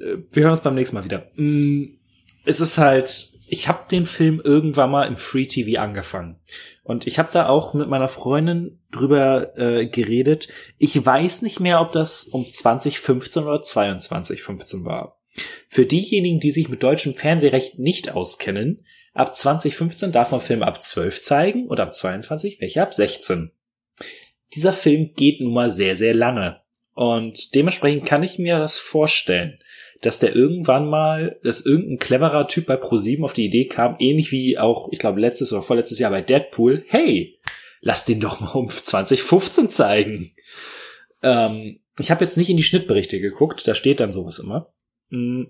Äh, Wir hören uns beim nächsten Mal wieder. Mm, Es ist halt, ich habe den Film irgendwann mal im Free TV angefangen. Und ich habe da auch mit meiner Freundin drüber äh, geredet. Ich weiß nicht mehr, ob das um 2015 oder 2215 war. Für diejenigen, die sich mit deutschem Fernsehrecht nicht auskennen, ab 2015 darf man Filme ab 12 zeigen und ab 22 welche ab 16. Dieser Film geht nun mal sehr, sehr lange. Und dementsprechend kann ich mir das vorstellen, dass der irgendwann mal, dass irgendein cleverer Typ bei ProSieben auf die Idee kam, ähnlich wie auch, ich glaube, letztes oder vorletztes Jahr bei Deadpool, hey, lass den doch mal um 2015 zeigen. Ähm, ich habe jetzt nicht in die Schnittberichte geguckt, da steht dann sowas immer. Mm,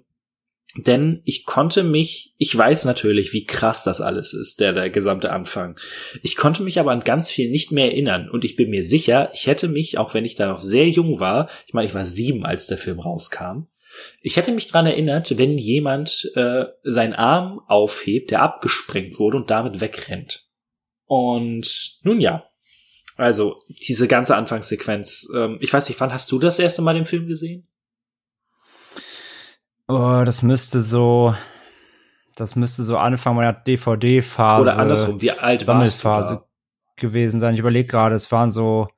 Denn ich konnte mich, ich weiß natürlich, wie krass das alles ist, der, der gesamte Anfang. Ich konnte mich aber an ganz viel nicht mehr erinnern und ich bin mir sicher, ich hätte mich, auch wenn ich da noch sehr jung war, ich meine, ich war sieben, als der Film rauskam, ich hätte mich dran erinnert, wenn jemand äh, seinen Arm aufhebt, der abgesprengt wurde und damit wegrennt. Und nun ja, also diese ganze Anfangssequenz. Ähm, ich weiß nicht, wann hast du das erste Mal den Film gesehen? Oh, das müsste so, das müsste so Anfang meiner DVD-Phase. Oder andersrum, wie alt warst du da? Sammelphase gewesen sein. Ich überlege gerade, es waren so,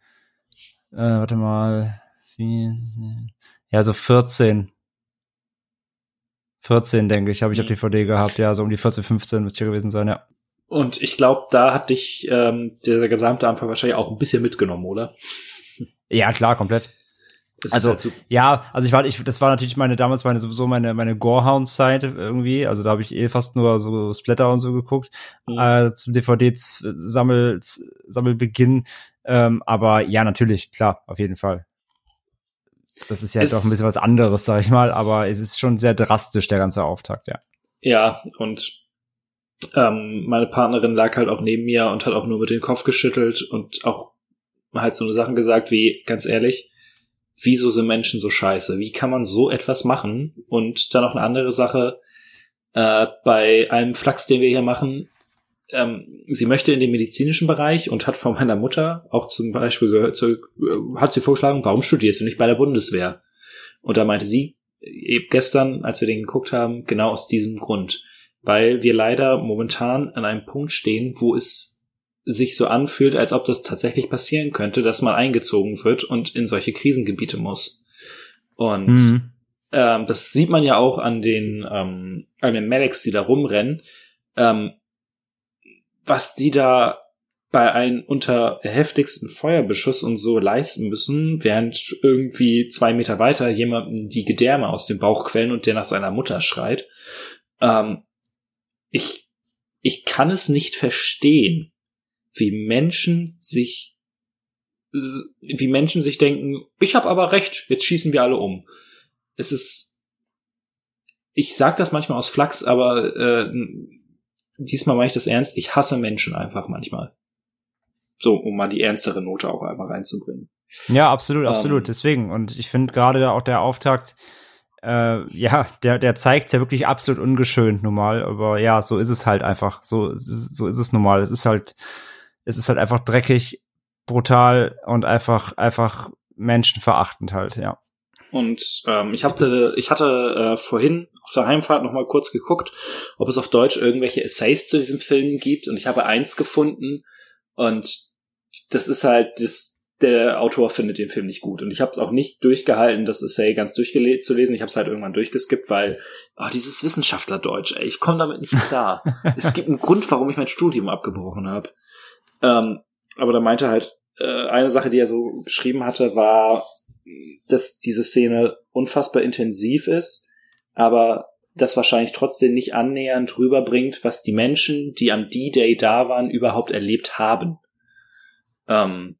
äh, warte mal, wie, ja, so 14. 14, denke ich, habe ich auf DVD gehabt. Ja, so um die 14, 15 müsste hier gewesen sein, ja. Und ich glaube, da hat dich ähm, der gesamte Anfang wahrscheinlich auch ein bisschen mitgenommen, oder? Ja, klar, komplett. Das also halt so- ja, also ich war, ich, das war natürlich meine damals meine sowieso meine meine Gorehound-Zeit irgendwie. Also da habe ich eh fast nur so Splatter und so geguckt Mhm. äh, zum DVD-Sammel Sammelbeginn. Ähm, aber ja, natürlich, klar, auf jeden Fall. Das ist ja jetzt auch ein bisschen was anderes, sag ich mal. Aber es ist schon sehr drastisch der ganze Auftakt, ja. Ja, und ähm, meine Partnerin lag halt auch neben mir und hat auch nur mit dem Kopf geschüttelt und auch halt so eine Sachen gesagt wie, ganz ehrlich, wieso sind Menschen so scheiße? Wie kann man so etwas machen? Und dann noch eine andere Sache, Äh, bei einem Flachs, den wir hier machen, ähm, sie möchte in den medizinischen Bereich und hat von meiner Mutter auch zum Beispiel gehört, zu, äh, hat sie vorgeschlagen, warum studierst du nicht bei der Bundeswehr? Und da meinte sie, eben gestern, als wir den geguckt haben, genau aus diesem Grund. Weil wir leider momentan an einem Punkt stehen, wo es sich so anfühlt, als ob das tatsächlich passieren könnte, dass man eingezogen wird und in solche Krisengebiete muss. Und Mhm. ähm, das sieht man ja auch an den, ähm, an den Medics, die da rumrennen, ähm, was die da bei einem unter heftigsten Feuerbeschuss und so leisten müssen, während irgendwie zwei Meter weiter jemandem die Gedärme aus dem Bauch quellen und der nach seiner Mutter schreit. Ähm, ich, ich kann es nicht verstehen, wie Menschen sich, wie Menschen sich denken, ich habe aber recht, jetzt schießen wir alle um. Es ist, ich sag das manchmal aus Flachs, aber äh, diesmal meine ich das ernst. Ich hasse Menschen einfach manchmal. So, um mal die ernstere Note auch einmal reinzubringen. Ja, absolut, Ähm, absolut. Deswegen. Und ich finde gerade auch der Auftakt, äh, ja, der, der zeigt ja wirklich absolut ungeschönt normal. Aber ja, so ist es halt einfach. So, so ist es normal. Es ist halt, es ist halt einfach dreckig, brutal und einfach, einfach menschenverachtend halt, ja. Und ähm, ich hatte, ich hatte äh, vorhin auf der Heimfahrt noch mal kurz geguckt, ob es auf Deutsch irgendwelche Essays zu diesem Film gibt. Und ich habe eins gefunden. Und das ist halt, das, der Autor findet den Film nicht gut. Und ich habe es auch nicht durchgehalten, das Essay ganz durchzulesen. Ich habe es halt irgendwann durchgeskippt, weil oh, dieses Wissenschaftlerdeutsch, ey, ich komme damit nicht klar. es gibt einen Grund, warum ich mein Studium abgebrochen habe. Ähm, aber da meinte halt, äh, eine Sache, die er so geschrieben hatte, war, dass diese Szene unfassbar intensiv ist, aber das wahrscheinlich trotzdem nicht annähernd rüberbringt, was die Menschen, die am D-Day da waren, überhaupt erlebt haben. Ähm,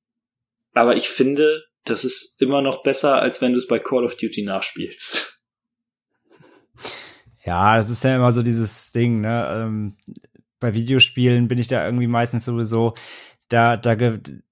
aber ich finde, das ist immer noch besser, als wenn du es bei Call of Duty nachspielst. Ja, das ist ja immer so dieses Ding, ne? Ähm, bei Videospielen bin ich da irgendwie meistens sowieso, da, da,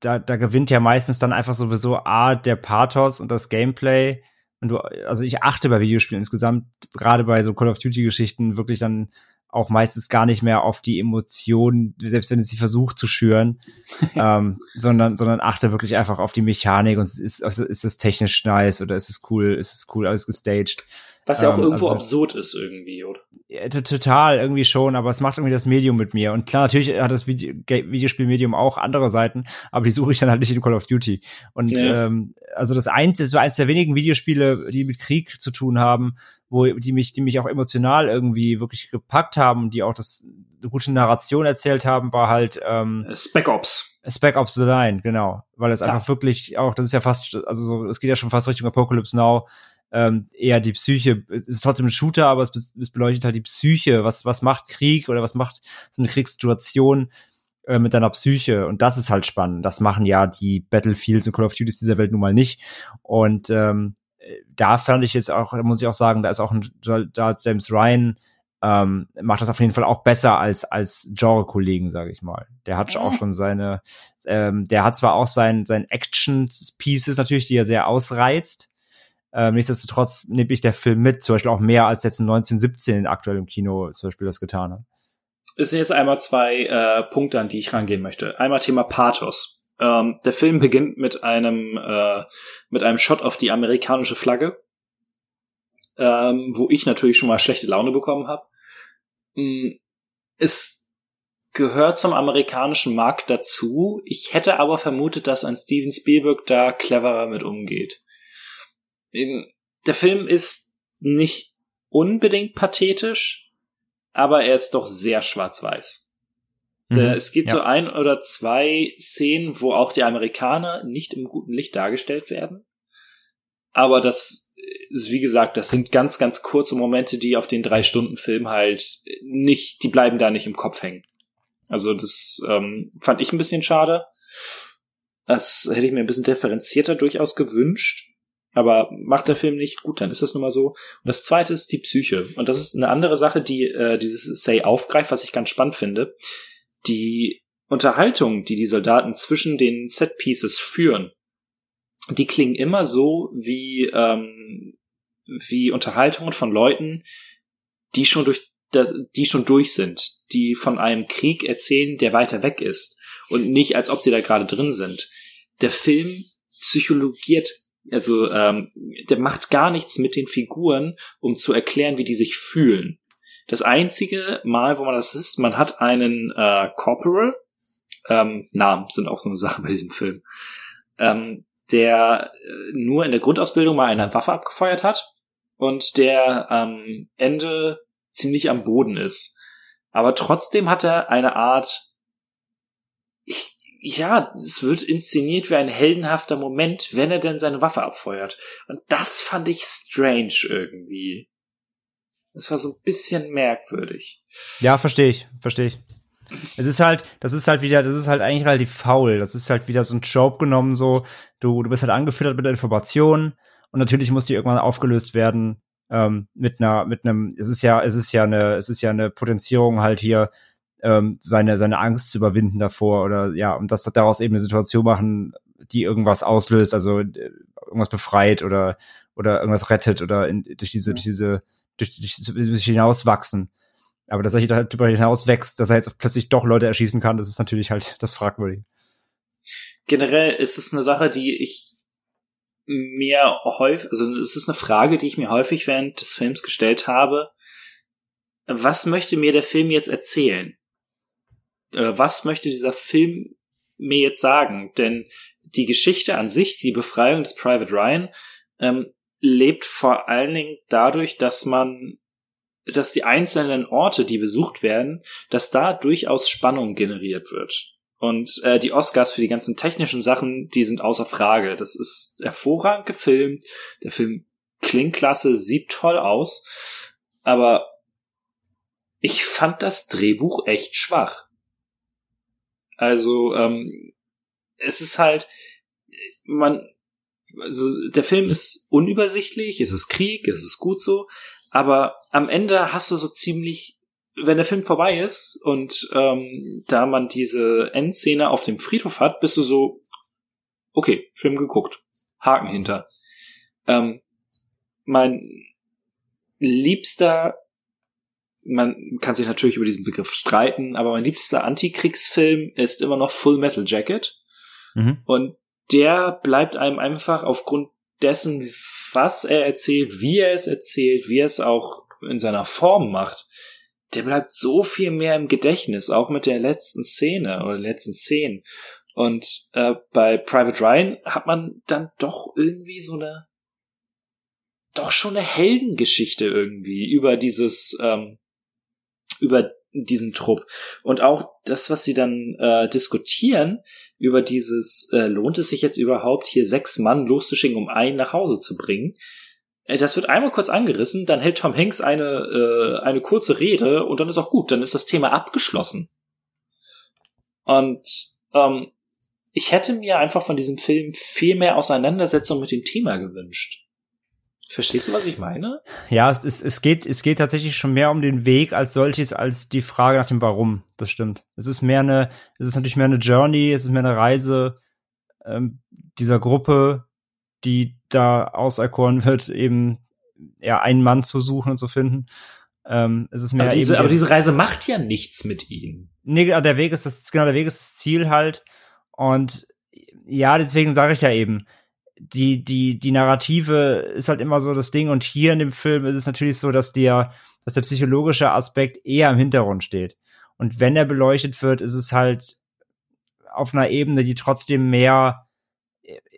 da, da gewinnt ja meistens dann einfach sowieso A, der Pathos und das Gameplay. Und du, also ich achte bei Videospielen insgesamt, gerade bei so Call of Duty-Geschichten, wirklich dann auch meistens gar nicht mehr auf die Emotionen, selbst wenn es sie versucht zu schüren, ähm, sondern, sondern achte wirklich einfach auf die Mechanik und ist, ist, ist es technisch nice oder ist es cool, ist es cool alles gestaged. Was ja auch Ähm, irgendwo also- absurd ist irgendwie, oder? ja, total, irgendwie schon, aber es macht irgendwie das Medium mit mir. Und klar, natürlich hat das Video Videospielmedium auch andere Seiten, aber die suche ich dann halt nicht in Call of Duty. Und Ja. ähm, also das eins ist so eins der wenigen Videospiele, die mit Krieg zu tun haben, wo die mich, die mich auch emotional irgendwie wirklich gepackt haben die auch das eine gute Narration erzählt haben, war halt ähm, Spec Ops. Spec Ops The Line, genau. Weil es einfach wirklich auch, das ist ja fast, also so, es geht ja schon fast Richtung Apocalypse Now, ähm, eher die Psyche, es ist trotzdem ein Shooter, aber es, es beleuchtet halt die Psyche, was, was macht Krieg oder was macht so eine Kriegssituation äh, mit deiner Psyche und das ist halt spannend. Das machen ja die Battlefields und Call of Duties dieser Welt nun mal nicht und ähm, da fand ich jetzt auch, da muss ich auch sagen, da ist auch ein, da James Ryan ähm, macht das auf jeden Fall auch besser als als Genre-Kollegen, sage ich mal. Der hat auch schon seine, ähm, der hat zwar auch sein sein Action-Pieces natürlich, die er sehr ausreizt. Ähm, nichtsdestotrotz nehme ich der Film mit, zum Beispiel auch mehr als jetzt in 1917 aktuell im Kino zum Beispiel das getan hat. Es sind jetzt einmal zwei äh, Punkte, an die ich rangehen möchte. Einmal Thema Pathos. Ähm, der Film beginnt mit einem äh, mit einem Shot auf die amerikanische Flagge, ähm, wo ich natürlich schon mal schlechte Laune bekommen habe. Mm, Es gehört zum amerikanischen Markt dazu. Ich hätte aber vermutet, dass ein Steven Spielberg da cleverer mit umgeht. Der Film ist nicht unbedingt pathetisch, aber er ist doch sehr schwarz-weiß. Mhm, Es gibt ja. so ein oder zwei Szenen, wo auch die Amerikaner nicht im guten Licht dargestellt werden. Aber das ist, wie gesagt, das sind ganz, ganz kurze Momente, die auf den drei Stunden Film halt nicht, die bleiben da nicht im Kopf hängen. Also das ähm, fand ich ein bisschen schade. Das hätte ich mir ein bisschen differenzierter durchaus gewünscht. Aber macht der Film nicht gut, dann ist das nun mal so. Und das zweite ist die Psyche. Und das ist eine andere Sache, die äh, dieses Say aufgreift, was ich ganz spannend finde. Die Unterhaltung, die die Soldaten zwischen den Set-Pieces führen, die klingen immer so wie, ähm, wie Unterhaltungen von Leuten, die schon durch die schon durch sind, die von einem Krieg erzählen, der weiter weg ist und nicht, als ob sie da gerade drin sind. Der Film psychologiert, also ähm, der macht gar nichts mit den Figuren, um zu erklären, wie die sich fühlen. Das einzige Mal, wo man das ist, man hat einen äh, Corporal, ähm, Namen sind auch so eine Sache bei diesem Film, ähm, der äh, nur in der Grundausbildung mal eine Waffe abgefeuert hat und der am Ende ziemlich am Boden ist. Aber trotzdem hat er eine Art, ich, ja, es wird inszeniert wie ein heldenhafter Moment, wenn er denn seine Waffe abfeuert. Und das fand ich strange irgendwie. Das war so ein bisschen merkwürdig. Ja, verstehe ich, verstehe ich. Es ist halt, das ist halt wieder, das ist halt eigentlich relativ faul. Das ist halt wieder so ein Job genommen, so, du, du wirst halt angefüttert mit der Information und natürlich muss die irgendwann aufgelöst werden, ähm, mit einer, mit einem, es ist ja, es ist ja eine, es ist ja eine Potenzierung halt hier, ähm, seine, seine Angst zu überwinden davor oder ja, und das daraus eben eine Situation machen, die irgendwas auslöst, also äh, irgendwas befreit oder, oder irgendwas rettet oder in, durch diese, durch diese, durch, durch, durch hinauswachsen. Aber dass er darüber hinaus wächst, dass er jetzt plötzlich doch Leute erschießen kann, das ist natürlich halt das fragwürdig. Generell ist es eine Sache, die ich mir häufig, also es ist eine Frage, die ich mir häufig während des Films gestellt habe. Was möchte mir der Film jetzt erzählen? Was möchte dieser Film mir jetzt sagen? Denn die Geschichte an sich, die Befreiung des Private Ryan, ähm, lebt vor allen Dingen dadurch, dass man, dass die einzelnen Orte, die besucht werden, dass da durchaus Spannung generiert wird. Und äh, die Oscars für die ganzen technischen Sachen, die sind außer Frage. Das ist hervorragend gefilmt. Der Film klingt klasse, sieht toll aus. Aber ich fand das Drehbuch echt schwach. Also, ähm, es ist halt, man, also der Film ist unübersichtlich, es ist Krieg, es ist gut so, aber am Ende hast du so ziemlich wenn der Film vorbei ist und ähm, da man diese Endszene auf dem Friedhof hat, bist du so, okay, Film geguckt, Haken hinter. Ähm, mein liebster, man kann sich natürlich über diesen Begriff streiten, aber mein liebster Antikriegsfilm ist immer noch Full Metal Jacket. Mhm. Und der bleibt einem einfach aufgrund dessen, was er erzählt, wie er es erzählt, wie er es auch in seiner Form macht, der bleibt so viel mehr im Gedächtnis, auch mit der letzten Szene oder letzten Szenen. Und äh, bei Private Ryan hat man dann doch irgendwie so eine, doch schon eine Heldengeschichte irgendwie über dieses, ähm, über diesen Trupp. Und auch das, was sie dann äh, diskutieren, über dieses, äh, lohnt es sich jetzt überhaupt, hier sechs Mann loszuschicken, um einen nach Hause zu bringen? Äh, das wird einmal kurz angerissen, dann hält Tom Hanks eine, äh, eine kurze Rede und dann ist auch gut, dann ist das Thema abgeschlossen. Und ähm, ich hätte mir einfach von diesem Film viel mehr Auseinandersetzung mit dem Thema gewünscht. Verstehst du, was ich meine? Ja, es, es, es, geht, es geht tatsächlich schon mehr um den Weg als solches, als die Frage nach dem Warum. Das stimmt. Es ist mehr eine, es ist natürlich mehr eine Journey, es ist mehr eine Reise ähm, dieser Gruppe, die da auserkoren wird, eben ja einen Mann zu suchen und zu finden. Ähm, es ist mehr aber, diese, aber diese Reise macht ja nichts mit ihm. Nee, der Weg ist das, genau, der Weg ist das Ziel halt. Und ja, deswegen sage ich ja eben, die, die, die Narrative ist halt immer so das Ding. Und hier in dem Film ist es natürlich so, dass der, dass der psychologische Aspekt eher im Hintergrund steht. Und wenn er beleuchtet wird, ist es halt auf einer Ebene, die trotzdem mehr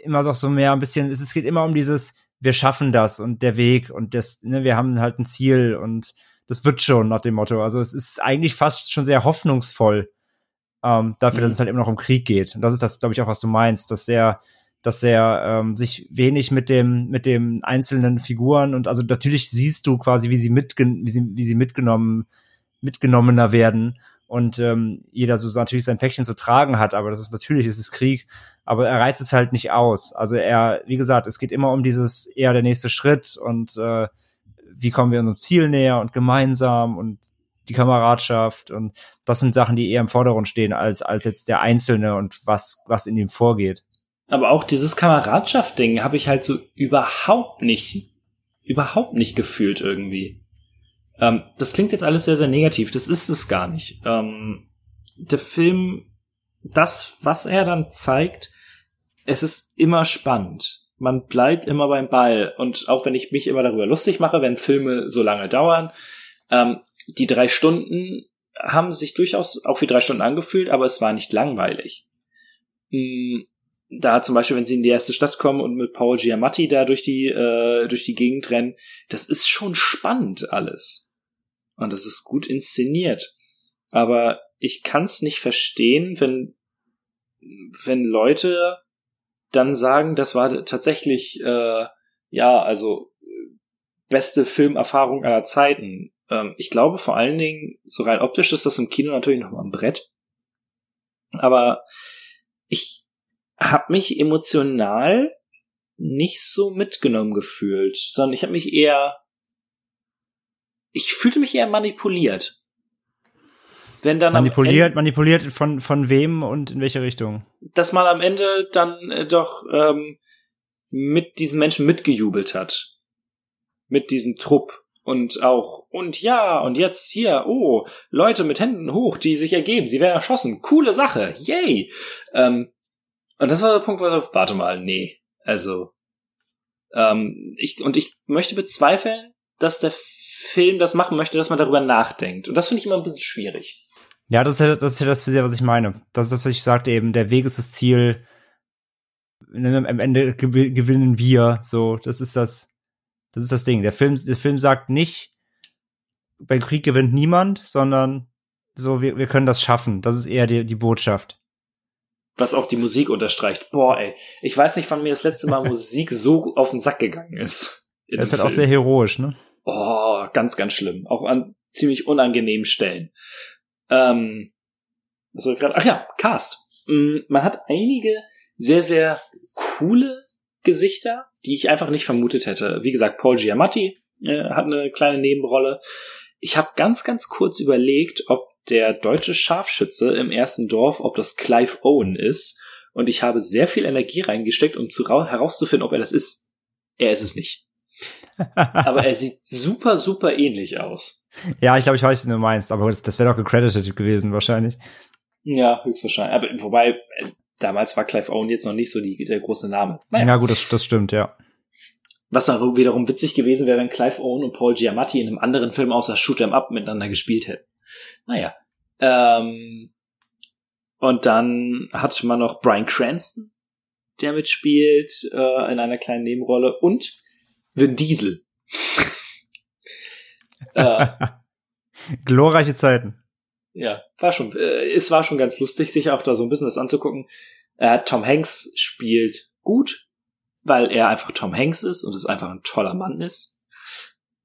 immer doch so mehr ein bisschen, es geht immer um dieses, wir schaffen das und der Weg und das, ne, wir haben halt ein Ziel und das wird schon nach dem Motto. Also es ist eigentlich fast schon sehr hoffnungsvoll ähm, dafür, mhm. dass es halt immer noch um Krieg geht. Und das ist das, glaube ich, auch, was du meinst, dass er, dass er ähm, sich wenig mit dem, mit dem einzelnen Figuren und also natürlich siehst du quasi, wie sie mitgen wie sie, wie sie mitgenommen, mitgenommener werden und ähm, jeder so natürlich sein Päckchen zu tragen hat, aber das ist natürlich, es ist Krieg, aber er reizt es halt nicht aus. Also er, wie gesagt, es geht immer um dieses eher der nächste Schritt und äh, wie kommen wir unserem Ziel näher und gemeinsam und die Kameradschaft und das sind Sachen, die eher im Vordergrund stehen als als jetzt der Einzelne und was was in ihm vorgeht. Aber auch dieses Kameradschaft-Ding habe ich halt so überhaupt nicht überhaupt nicht gefühlt irgendwie. Ähm, das klingt jetzt alles sehr, sehr negativ. Das ist es gar nicht. Ähm, der Film, das, was er dann zeigt, es ist immer spannend. Man bleibt immer beim Ball. Und auch wenn ich mich immer darüber lustig mache, wenn Filme so lange dauern, ähm, die drei Stunden haben sich durchaus auch wie drei Stunden angefühlt, aber es war nicht langweilig. Hm, da zum Beispiel, wenn sie in die erste Stadt kommen und mit Paul Giamatti da durch die, äh, durch die Gegend rennen, das ist schon spannend alles. Und das ist gut inszeniert. Aber ich kann es nicht verstehen, wenn, wenn Leute dann sagen, das war tatsächlich, äh, ja, also beste Filmerfahrung aller Zeiten. Ähm, ich glaube vor allen Dingen, so rein optisch ist das im Kino natürlich noch mal ein Brett. Aber habe mich emotional nicht so mitgenommen gefühlt, sondern ich habe mich eher, ich fühlte mich eher manipuliert. Wenn dann manipuliert, Ende, manipuliert von von wem und in welche Richtung? Dass man am Ende dann äh, doch ähm, mit diesen Menschen mitgejubelt hat, mit diesem Trupp und auch und ja und jetzt hier oh Leute mit Händen hoch, die sich ergeben, sie werden erschossen, coole Sache, yay. Ähm, und das war der Punkt, wo ich warte mal, nee, also ähm, ich und ich möchte bezweifeln, dass der Film das machen möchte, dass man darüber nachdenkt und das finde ich immer ein bisschen schwierig. Ja, das ist ja das, ist ja das was ich meine. Das ist das, was ich sagte eben, der Weg ist das Ziel. Am Ende gewinnen wir, so, das ist das, das ist das Ding. Der Film, der Film sagt nicht, beim Krieg gewinnt niemand, sondern so, wir, wir können das schaffen. Das ist eher die, die Botschaft. Was auch die Musik unterstreicht. Boah, ey. Ich weiß nicht, wann mir das letzte Mal Musik so auf den Sack gegangen ist. Das ist halt auch sehr heroisch, ne? Oh, ganz, ganz schlimm. Auch an ziemlich unangenehmen Stellen. Ähm, was soll ich gerade? Ach ja, Cast. Mm, man hat einige sehr, sehr coole Gesichter, die ich einfach nicht vermutet hätte. Wie gesagt, Paul Giamatti äh, hat eine kleine Nebenrolle. Ich habe ganz, ganz kurz überlegt, ob der deutsche Scharfschütze im ersten Dorf, ob das Clive Owen ist. Und ich habe sehr viel Energie reingesteckt, um zu herauszufinden, ob er das ist. Er ist es nicht. Aber er sieht super, super ähnlich aus. Ja, ich glaube, ich weiß, was du meinst, aber das wäre doch gecredited gewesen, wahrscheinlich. Ja, höchstwahrscheinlich. Aber wobei, damals war Clive Owen jetzt noch nicht so die, der große Name. Naja. Ja, gut, das, das stimmt, ja. Was dann wiederum witzig gewesen wäre, wenn Clive Owen und Paul Giamatti in einem anderen Film außer Shoot 'em Up miteinander gespielt hätten. Naja. Ähm, und dann hat man noch Brian Cranston, der mitspielt äh, in einer kleinen Nebenrolle und Vin Diesel. äh, Glorreiche Zeiten. Ja, war schon, äh, es war schon ganz lustig, sich auch da so ein bisschen das anzugucken. Äh, Tom Hanks spielt gut, weil er einfach Tom Hanks ist und es einfach ein toller Mann ist.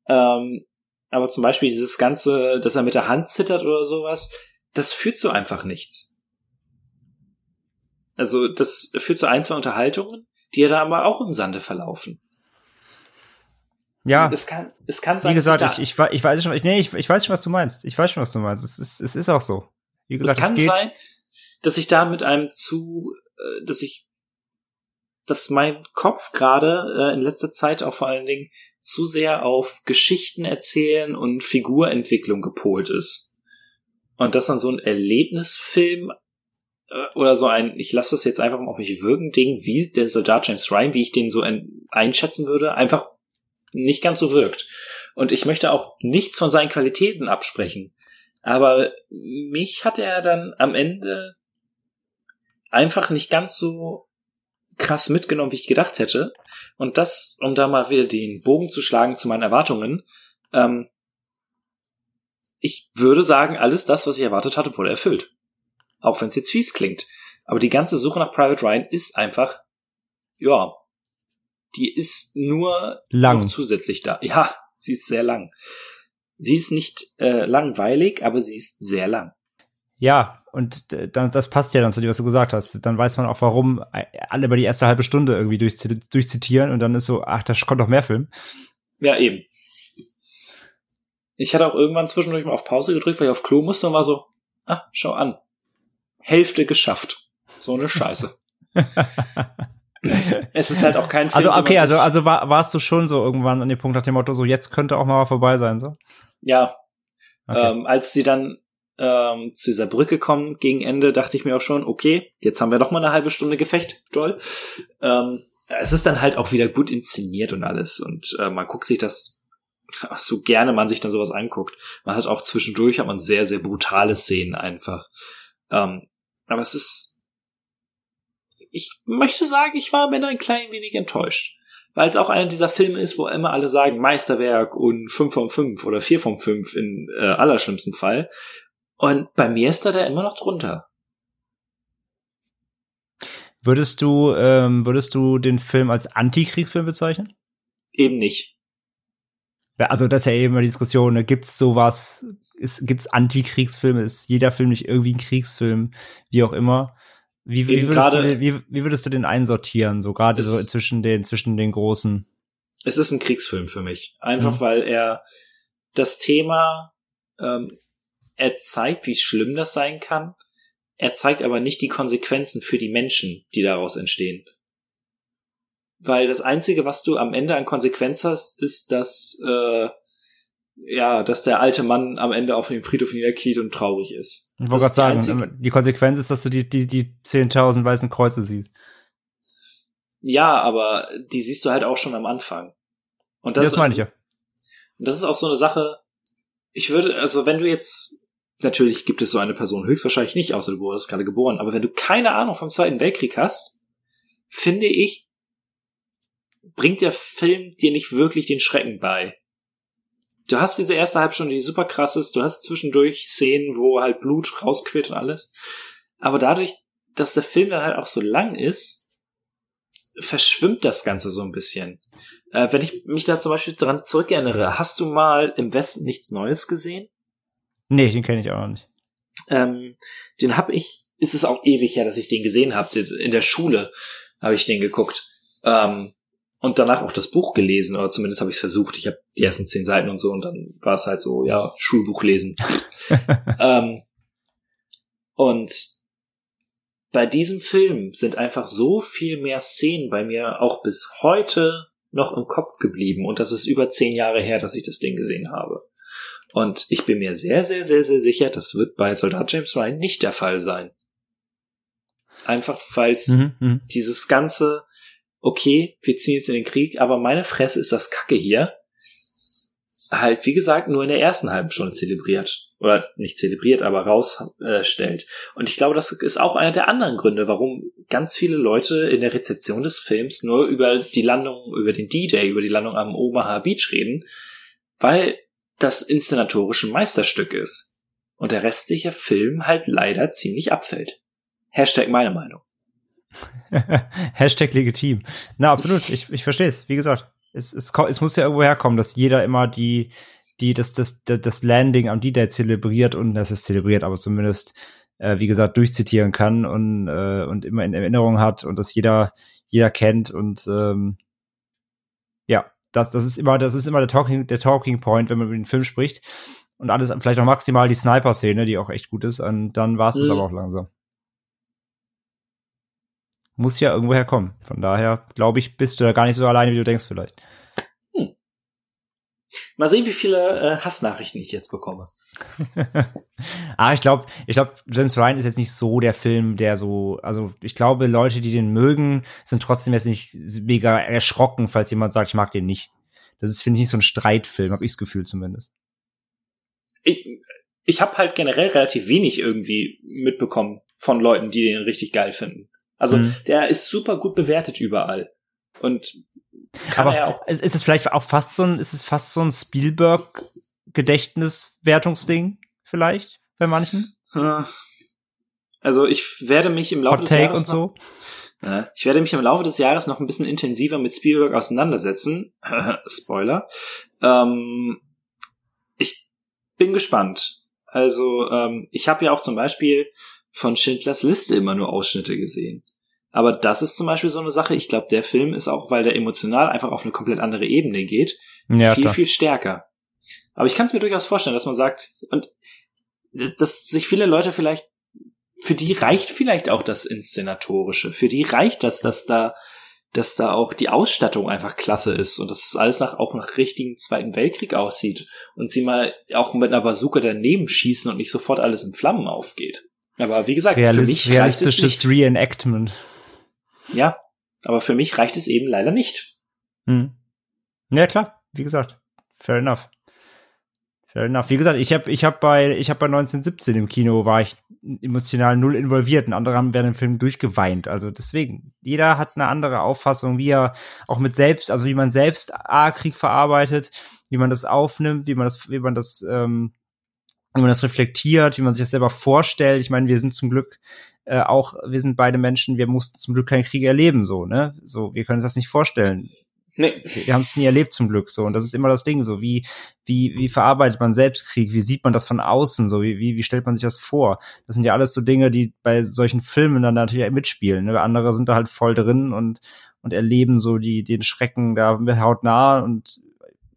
Ähm, aber zum Beispiel dieses Ganze, dass er mit der Hand zittert oder sowas, das führt zu einfach nichts. Also das führt zu ein, zwei Unterhaltungen, die ja da aber auch im Sande verlaufen. Ja. Es kann, es kann sein. Wie gesagt, ich, ich, ich, weiß schon, ich, nee, ich, ich weiß schon, was du meinst. Ich weiß schon, was du meinst. Es ist, es ist auch so. Wie gesagt, es kann es sein, dass ich da mit einem zu, äh, dass ich, dass mein Kopf gerade äh, in letzter Zeit auch vor allen Dingen zu sehr auf Geschichten erzählen und Figurentwicklung gepolt ist. Und dass dann so ein Erlebnisfilm äh, oder so ein, ich lasse das jetzt einfach mal auf mich wirken, Ding wie der Soldat James Ryan, wie ich den so ein, einschätzen würde, einfach nicht ganz so wirkt. Und ich möchte auch nichts von seinen Qualitäten absprechen. Aber mich hat er dann am Ende einfach nicht ganz so krass mitgenommen, wie ich gedacht hätte. Und das, um da mal wieder den Bogen zu schlagen zu meinen Erwartungen, ähm, ich würde sagen, alles das, was ich erwartet hatte, wurde erfüllt. Auch wenn es jetzt fies klingt. Aber die ganze Suche nach Private Ryan ist einfach, ja, die ist nur lang. noch zusätzlich da. Ja, sie ist sehr lang. Sie ist nicht äh, langweilig, aber sie ist sehr lang. Ja, und äh, dann, das passt ja dann zu dem, was du gesagt hast. Dann weiß man auch, warum alle über die erste halbe Stunde irgendwie durchzitieren und dann ist so, ach, da kommt noch mehr Film. Ja, eben. Ich hatte auch irgendwann zwischendurch mal auf Pause gedrückt, weil ich auf Klo musste und war so, ah, schau an. Hälfte geschafft. So eine Scheiße. es ist halt auch kein Film. Also okay, also also war, warst du schon so irgendwann an dem Punkt nach dem Motto, so jetzt könnte auch mal vorbei sein, so? Ja. Okay. Ähm, als sie dann ähm, zu dieser Brücke kommen gegen Ende, dachte ich mir auch schon, okay, jetzt haben wir doch mal eine halbe Stunde Gefecht, toll. Ähm, es ist dann halt auch wieder gut inszeniert und alles und äh, man guckt sich das so gerne man sich dann sowas anguckt. Man hat auch zwischendurch hat man sehr, sehr brutale Szenen einfach. Ähm, aber es ist, ich möchte sagen, ich war Ende ein klein wenig enttäuscht. Weil es auch einer dieser Filme ist, wo immer alle sagen Meisterwerk und 5 von 5 oder 4 von 5 in äh, allerschlimmsten Fall. Und bei mir ist er da immer noch drunter. Würdest du, ähm, würdest du den Film als Antikriegsfilm bezeichnen? Eben nicht. Also das ist ja eben eine Diskussion, ne? gibt's sowas, ist, gibt's Antikriegsfilme, ist jeder Film nicht irgendwie ein Kriegsfilm, wie auch immer. Wie, wie, würdest, du, wie, wie würdest du den einsortieren, so gerade so zwischen den, zwischen den großen? Es ist ein Kriegsfilm für mich. Einfach Mhm. weil er das Thema, ähm, er zeigt, wie schlimm das sein kann. Er zeigt aber nicht die Konsequenzen für die Menschen, die daraus entstehen. Weil das Einzige, was du am Ende an Konsequenz hast, ist, dass, äh, ja, dass der alte Mann am Ende auf dem Friedhof niederkniet und traurig ist. Ich Das wollte gerade sagen, die Konsequenz ist, dass du die, die, die 10.000 weißen Kreuze siehst. Ja, aber die siehst du halt auch schon am Anfang. Und Das, meine ich ja. Und das ist auch so eine Sache, ich würde, also wenn du jetzt, natürlich gibt es so eine Person höchstwahrscheinlich nicht, außer du wurdest gerade geboren, aber wenn du keine Ahnung vom Zweiten Weltkrieg hast, finde ich, bringt der Film dir nicht wirklich den Schrecken bei. Du hast diese erste Halbstunde, die super krass ist, du hast zwischendurch Szenen, wo halt Blut rausquillt und alles, aber dadurch, dass der Film dann halt auch so lang ist, verschwimmt das Ganze so ein bisschen. Äh, wenn ich mich da zum Beispiel dran zurückerinnere, hast du mal im Westen nichts Neues gesehen? Nee, den kenne ich auch noch nicht. Ähm, den hab ich, ist es auch ewig her, dass ich den gesehen habe. In der Schule habe ich den geguckt. Ähm, und danach auch das Buch gelesen, oder zumindest habe ich es versucht. Ich habe die ersten zehn Seiten und so, und dann war es halt so, ja, Schulbuch lesen. ähm, und bei diesem Film sind einfach so viel mehr Szenen bei mir auch bis heute noch im Kopf geblieben. Und das ist über zehn Jahre her, dass ich das Ding gesehen habe. Und ich bin mir sehr, sehr, sehr, sehr sicher, das wird bei Soldat James Ryan nicht der Fall sein. Einfach weil es Mhm, mhm. dieses ganze, okay, wir ziehen jetzt in den Krieg, aber meine Fresse ist das Kacke hier, halt, wie gesagt, nur in der ersten halben Stunde zelebriert. Oder nicht zelebriert, aber rausstellt. Äh. Und ich glaube, das ist auch einer der anderen Gründe, warum ganz viele Leute in der Rezeption des Films nur über die Landung, über den D-Day, über die Landung am Omaha Beach reden, weil das inszenatorische Meisterstück ist. Und der restliche Film halt leider ziemlich abfällt. Hashtag meine Meinung. Hashtag legitim. Na, absolut. Ich, ich verstehe es. Wie gesagt, es, es, es muss ja irgendwo herkommen, dass jeder immer die, die, das, das, das Landing am D-Day zelebriert und das ist zelebriert, aber zumindest, äh, wie gesagt, durchzitieren kann und, äh, und immer in Erinnerung hat und das jeder, jeder kennt und, ähm, ja, das, das ist immer, das ist immer der Talking, der Talking Point, wenn man über den Film spricht. Und alles, vielleicht noch maximal die Sniper-Szene, die auch echt gut ist, und dann war es das Mhm. aber auch langsam muss ja irgendwo herkommen. Von daher, glaube ich, bist du da gar nicht so alleine, wie du denkst vielleicht. Mal sehen, wie viele äh, Hassnachrichten ich jetzt bekomme. ah, ich glaube, ich glaube, James Ryan ist jetzt nicht so der Film, der so, also ich glaube, Leute, die den mögen, sind trotzdem jetzt nicht mega erschrocken, falls jemand sagt, ich mag den nicht. Das ist, finde ich, nicht so ein Streitfilm, habe ich das Gefühl zumindest. Ich, ich habe halt generell relativ wenig irgendwie mitbekommen von Leuten, die den richtig geil finden. Also Mhm. der ist super gut bewertet überall. Und kann Aber er auch. ist es vielleicht auch fast so ein, ist es fast so ein Spielberg-Gedächtnis-Wertungsding vielleicht bei manchen? Äh, Also ich werde mich im Laufe Hot des Take Jahres und so? Noch, äh, ich werde mich im Laufe des Jahres noch ein bisschen intensiver mit Spielberg auseinandersetzen. Spoiler. Ähm, ich bin gespannt. Also ähm, ich habe ja auch zum Beispiel von Schindlers Liste immer nur Ausschnitte gesehen. Aber das ist zum Beispiel so eine Sache. Ich glaube, der Film ist auch, weil der emotional einfach auf eine komplett andere Ebene geht, Ja, viel, klar. viel stärker. Aber ich kann es mir durchaus vorstellen, dass man sagt, und dass sich viele Leute vielleicht, für die reicht vielleicht auch das Inszenatorische. Für die reicht das, dass da dass da auch die Ausstattung einfach klasse ist und dass es alles nach, auch nach richtigen Zweiten Weltkrieg aussieht und sie mal auch mit einer Bazooka daneben schießen und nicht sofort alles in Flammen aufgeht. Aber wie gesagt, Realist, für mich realistisches reicht es nicht. Reenactment. Ja, aber für mich reicht es eben leider nicht. Hm. Ja, klar, wie gesagt, fair enough. Fair enough. Wie gesagt, ich habe ich hab bei ich habe bei 1917 im Kino war ich emotional null involviert und andere haben während dem Film durchgeweint. Also deswegen, jeder hat eine andere Auffassung, wie er auch mit selbst, also wie man selbst A-Krieg verarbeitet, wie man das aufnimmt, wie man das, wie man das, ähm, wie man das reflektiert, wie man sich das selber vorstellt. Ich meine, wir sind zum Glück äh, auch, wir sind beide Menschen, wir mussten zum Glück keinen Krieg erleben, so, ne? So, wir können uns das nicht vorstellen. Nee. Wir haben es nie erlebt zum Glück so. Und das ist immer das Ding so. Wie wie wie verarbeitet man selbst Krieg wie sieht man das von außen so? Wie wie wie stellt man sich das vor? Das sind ja alles so Dinge die bei solchen Filmen dann natürlich mitspielen ne? andere sind da halt voll drin und und erleben so die den Schrecken da hautnah und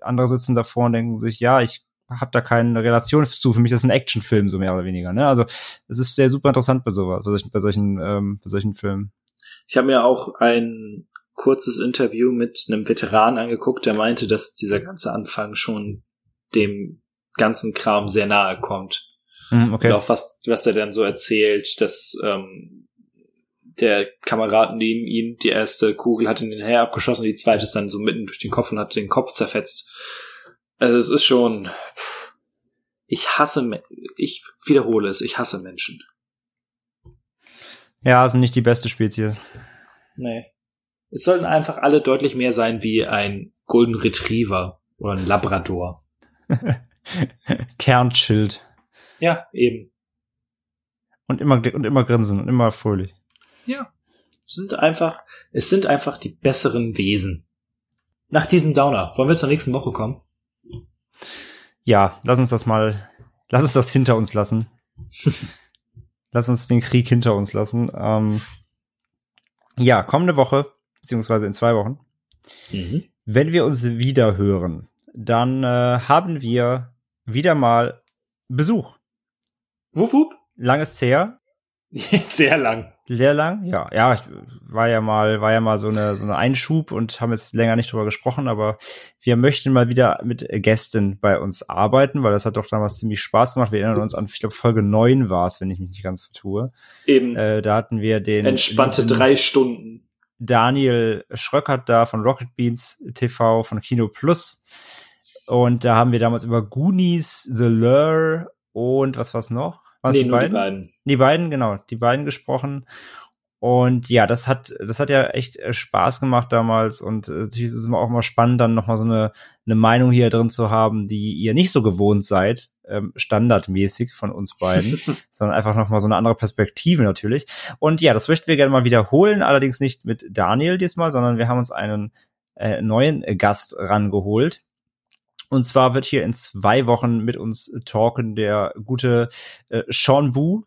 andere sitzen davor und denken sich ja ich habe da keine Relation zu. Für mich das ist ein Actionfilm so mehr oder weniger ne? Also es ist sehr super interessant bei sowas bei solchen bei solchen ähm, bei solchen Filmen. Ich habe mir auch ein kurzes Interview mit einem Veteran angeguckt, der meinte, dass dieser ganze Anfang schon dem ganzen Kram sehr nahe kommt. Mm, okay. Und auch was, was er dann so erzählt, dass ähm, der Kamerad neben ihm die erste Kugel hat in den Her abgeschossen, die zweite ist dann so mitten durch den Kopf und hat den Kopf zerfetzt. Also es ist schon, ich hasse, ich wiederhole es, ich hasse Menschen. Ja, sind nicht die beste Spezies. Nee. Es sollten einfach alle deutlich mehr sein wie ein Golden Retriever oder ein Labrador. Kernschild. Ja, eben. Und immer, und immer grinsen und immer fröhlich. Ja. Es sind einfach, es sind einfach die besseren Wesen. Nach diesem Downer, wollen wir zur nächsten Woche kommen? Ja, lass uns das mal, lass uns das hinter uns lassen. lass uns den Krieg hinter uns lassen. Ähm, ja, kommende Woche, beziehungsweise in zwei Wochen, mhm. wenn wir uns wieder hören, dann äh, haben wir wieder mal Besuch. Wupp, wupp. Langes her. Sehr lang. Sehr lang, ja. Ja, ich war ja mal, war ja mal so eine, so eine Einschub und haben jetzt länger nicht drüber gesprochen, aber wir möchten mal wieder mit Gästen bei uns arbeiten, weil das hat doch damals ziemlich Spaß gemacht. Wir erinnern uns an, ich glaube, Folge 9 war es, wenn ich mich nicht ganz vertue. Eben. Äh, da hatten wir den. Entspannte drei Stunden. Daniel Schröckert da von Rocket Beans TV von Kino Plus. Und da haben wir damals über Goonies, The Lure und was war's noch? Was nee, die nur beiden? die beiden. Die beiden, genau, die beiden gesprochen. Und ja, das hat, das hat ja echt äh, Spaß gemacht damals. Und äh, natürlich ist es immer auch mal spannend, dann nochmal so eine, eine Meinung hier drin zu haben, die ihr nicht so gewohnt seid, ähm, standardmäßig von uns beiden, sondern einfach nochmal so eine andere Perspektive natürlich. Und ja, das möchten wir gerne mal wiederholen, allerdings nicht mit Daniel diesmal, sondern wir haben uns einen äh, neuen Gast rangeholt. Und zwar wird hier in zwei Wochen mit uns talken der gute äh, Sean Boo.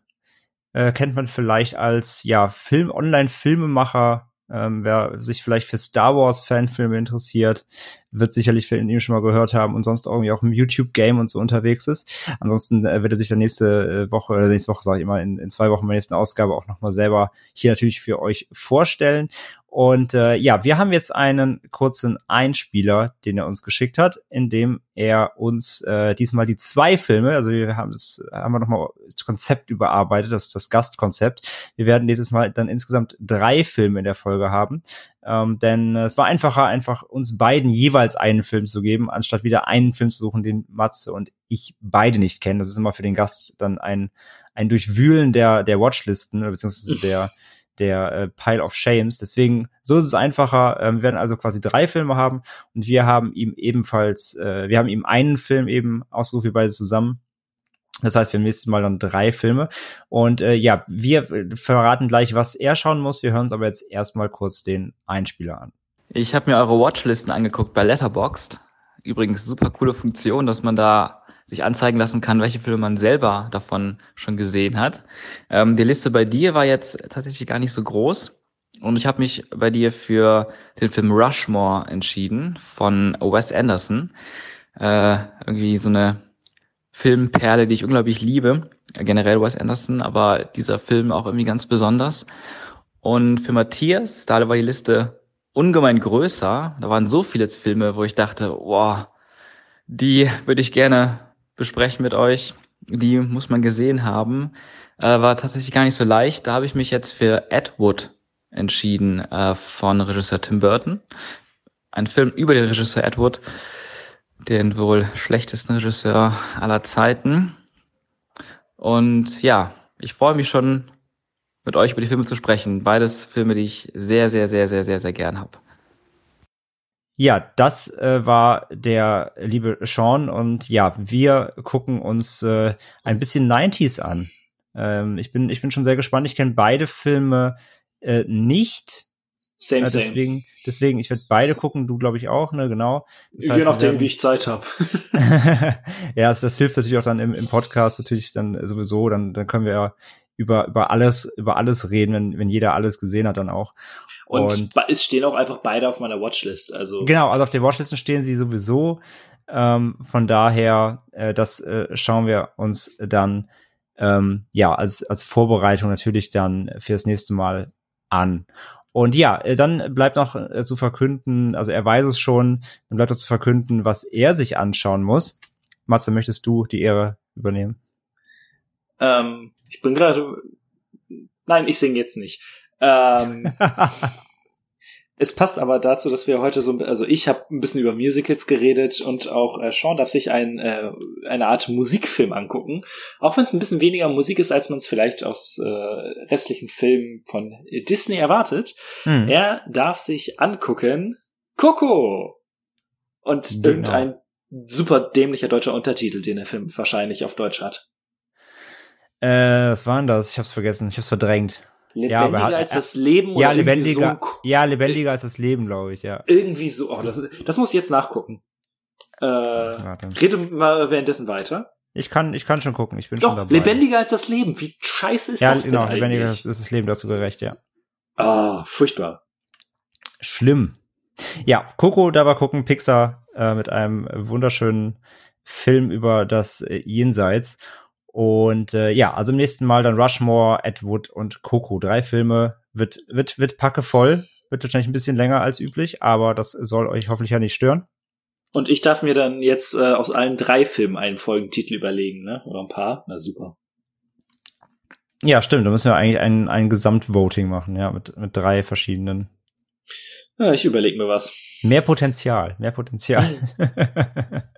Äh, kennt man vielleicht als ja Film Online-Filmemacher. Ähm, wer sich vielleicht für Star Wars Fanfilme interessiert, wird sicherlich von ihm schon mal gehört haben und sonst irgendwie auch im YouTube Game und so unterwegs ist. Ansonsten äh, wird er sich dann nächste äh, Woche oder nächste Woche sage ich immer in, in zwei Wochen bei der nächsten Ausgabe auch noch mal selber hier natürlich für euch vorstellen. Und äh, ja, wir haben jetzt einen kurzen Einspieler, den er uns geschickt hat, in dem er uns äh, diesmal die zwei Filme, also wir haben das haben wir nochmal das Konzept überarbeitet, das das Gastkonzept. Wir werden dieses Mal dann insgesamt drei Filme in der Folge haben, ähm, denn es war einfacher, einfach uns beiden jeweils einen Film zu geben, anstatt wieder einen Film zu suchen, den Matze und ich beide nicht kennen. Das ist immer für den Gast dann ein ein Durchwühlen der der Watchlisten beziehungsweise der der äh, Pile of Shames. Deswegen, so ist es einfacher. Ähm, wir werden also quasi drei Filme haben und wir haben ihm ebenfalls, äh, wir haben ihm einen Film eben ausgesucht, wir beide zusammen. Das heißt, wir haben nächstes Mal dann drei Filme. Und äh, ja, wir verraten gleich, was er schauen muss. Wir hören uns aber jetzt erstmal kurz den Einspieler an. Ich habe mir eure Watchlisten angeguckt bei Letterboxd. Übrigens super coole Funktion, dass man da sich anzeigen lassen kann, welche Filme man selber davon schon gesehen hat. Ähm, die Liste bei dir war jetzt tatsächlich gar nicht so groß. Und ich habe mich bei dir für den Film Rushmore entschieden von Wes Anderson. Äh, irgendwie so eine Filmperle, die ich unglaublich liebe. Generell Wes Anderson, aber dieser Film auch irgendwie ganz besonders. Und für Matthias, da war die Liste ungemein größer. Da waren so viele Filme, wo ich dachte, boah, die würde ich gerne besprechen mit euch. Die muss man gesehen haben. Äh, war tatsächlich gar nicht so leicht. Da habe ich mich jetzt für Ed Wood entschieden äh, von Regisseur Tim Burton. Ein Film über den Regisseur Ed Wood, den wohl schlechtesten Regisseur aller Zeiten. Und ja, ich freue mich schon, mit euch über die Filme zu sprechen. Beides Filme, die ich sehr, sehr, sehr, sehr, sehr, sehr gern habe. Ja, das äh, war der liebe Sean und ja, wir gucken uns äh, ein bisschen 90s an. Ähm, ich bin ich bin schon sehr gespannt. Ich kenne beide Filme äh, nicht. Same, äh, deswegen, same. deswegen, ich werde beide gucken. Du glaube ich auch, ne? Genau. Das Je heißt, nachdem, werden- wie ich Zeit habe. ja, das, das hilft natürlich auch dann im, im Podcast natürlich dann sowieso. Dann, dann können wir ja über, über alles, über alles reden, wenn, wenn jeder alles gesehen hat dann auch. Und, be- es stehen auch einfach beide auf meiner Watchlist. Also Genau, also auf der Watchlisten stehen sie sowieso. Ähm, von daher, äh, das äh, schauen wir uns dann ähm, ja als, als Vorbereitung natürlich dann fürs nächste Mal an. Und ja, äh, dann bleibt noch äh, zu verkünden, also er weiß es schon, dann bleibt noch zu verkünden, was er sich anschauen muss. Matze, möchtest du die Ehre übernehmen? Ähm, ich bin gerade. Nein, ich singe jetzt nicht. Ähm, es passt aber dazu, dass wir heute so, also ich habe ein bisschen über Musicals geredet und auch äh, Sean darf sich ein, äh, eine Art Musikfilm angucken, auch wenn es ein bisschen weniger Musik ist, als man es vielleicht aus äh, restlichen Filmen von Disney erwartet. Hm. Er darf sich angucken Coco und Genau. irgendein super dämlicher deutscher Untertitel, den der Film wahrscheinlich auf Deutsch hat. Äh, was war denn das? Ich hab's vergessen, ich hab's verdrängt. Lebendiger er hat- als das Leben ja, oder lebendiger, so ja, lebendiger als das Leben, glaube ich, ja. Irgendwie so. Oh, das, das muss ich jetzt nachgucken. Äh, Warte. rede mal währenddessen weiter. Ich kann, ich kann schon gucken, ich bin schon Doch, dabei. lebendiger als das Leben. Wie scheiße ist ja, das denn genau, eigentlich? lebendiger ist ist das Leben, dazu gerecht, ja. Ah, furchtbar. Schlimm. Ja, Coco, da war gucken, Pixar äh, mit einem wunderschönen Film über das äh, Jenseits. Und äh, ja, also im nächsten Mal dann Rushmore, Ed Wood und Coco. Drei Filme wird, wird, wird packevoll. Wird wahrscheinlich ein bisschen länger als üblich, aber das soll euch hoffentlich ja nicht stören. Und ich darf mir dann jetzt äh, aus allen drei Filmen einen Folgentitel überlegen, ne? Oder ein paar? Na super. Ja, stimmt. Da müssen wir eigentlich ein, ein Gesamtvoting machen, ja, mit, mit drei verschiedenen. Ja, ich überlege mir was. Mehr Potenzial, mehr Potenzial.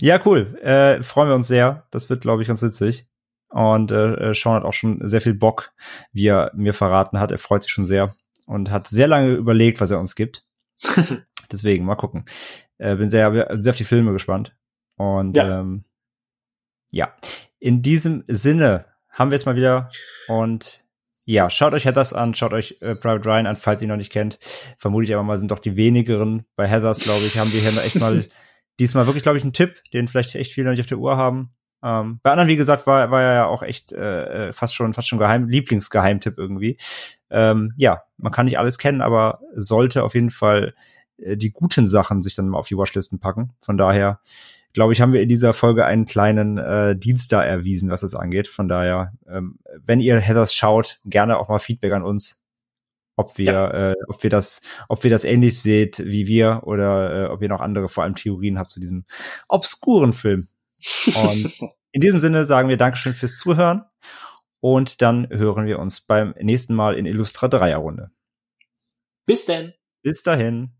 ja, cool. Äh, freuen wir uns sehr. Das wird, glaube ich, ganz witzig. Und äh, Sean hat auch schon sehr viel Bock, wie er mir verraten hat. Er freut sich schon sehr und hat sehr lange überlegt, was er uns gibt. Deswegen, mal gucken. Äh, bin sehr, sehr auf die Filme gespannt. Und Ja. ähm, ja, in diesem Sinne haben wir es mal wieder. Und ja, schaut euch Heathers an, schaut euch äh, Private Ryan an, falls ihr ihn noch nicht kennt. Vermute ich aber mal, sind doch die wenigeren. Bei Heathers, glaube ich, haben wir hier echt mal diesmal wirklich, glaube ich, einen Tipp, den vielleicht echt viele noch nicht auf der Uhr haben. Ähm, bei anderen, wie gesagt, war, war er ja auch echt äh, äh, fast schon, fast schon Geheim, Lieblingsgeheimtipp irgendwie. Ähm, ja, man kann nicht alles kennen, aber sollte auf jeden Fall äh, die guten Sachen sich dann mal auf die Watchlisten packen. Von daher, glaube ich, haben wir in dieser Folge einen kleinen äh, Dienst da erwiesen, was das angeht. Von daher, ähm, wenn ihr Heathers schaut, gerne auch mal Feedback an uns, ob wir, äh, ob wir das, ob wir das ähnlich seht wie wir oder äh, ob ihr noch andere, vor allem Theorien habt zu diesem obskuren Film. Und in diesem Sinne sagen wir Dankeschön fürs Zuhören und dann hören wir uns beim nächsten Mal in Illustra Dreierrunde. Bis denn. Bis dahin.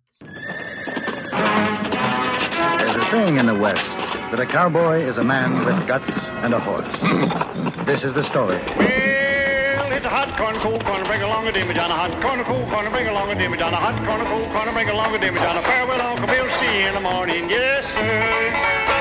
There's a saying in the West that a cowboy is a man with guts and a horse. This is the story. Well, It's a hot corn, cool corn, bring along a dimmy down a hot corn, cool corn, bring along a dimmy down a hot corn, cool corn, bring along a dimmy down a farewell, Uncle Bill, see you in the morning, yes sir.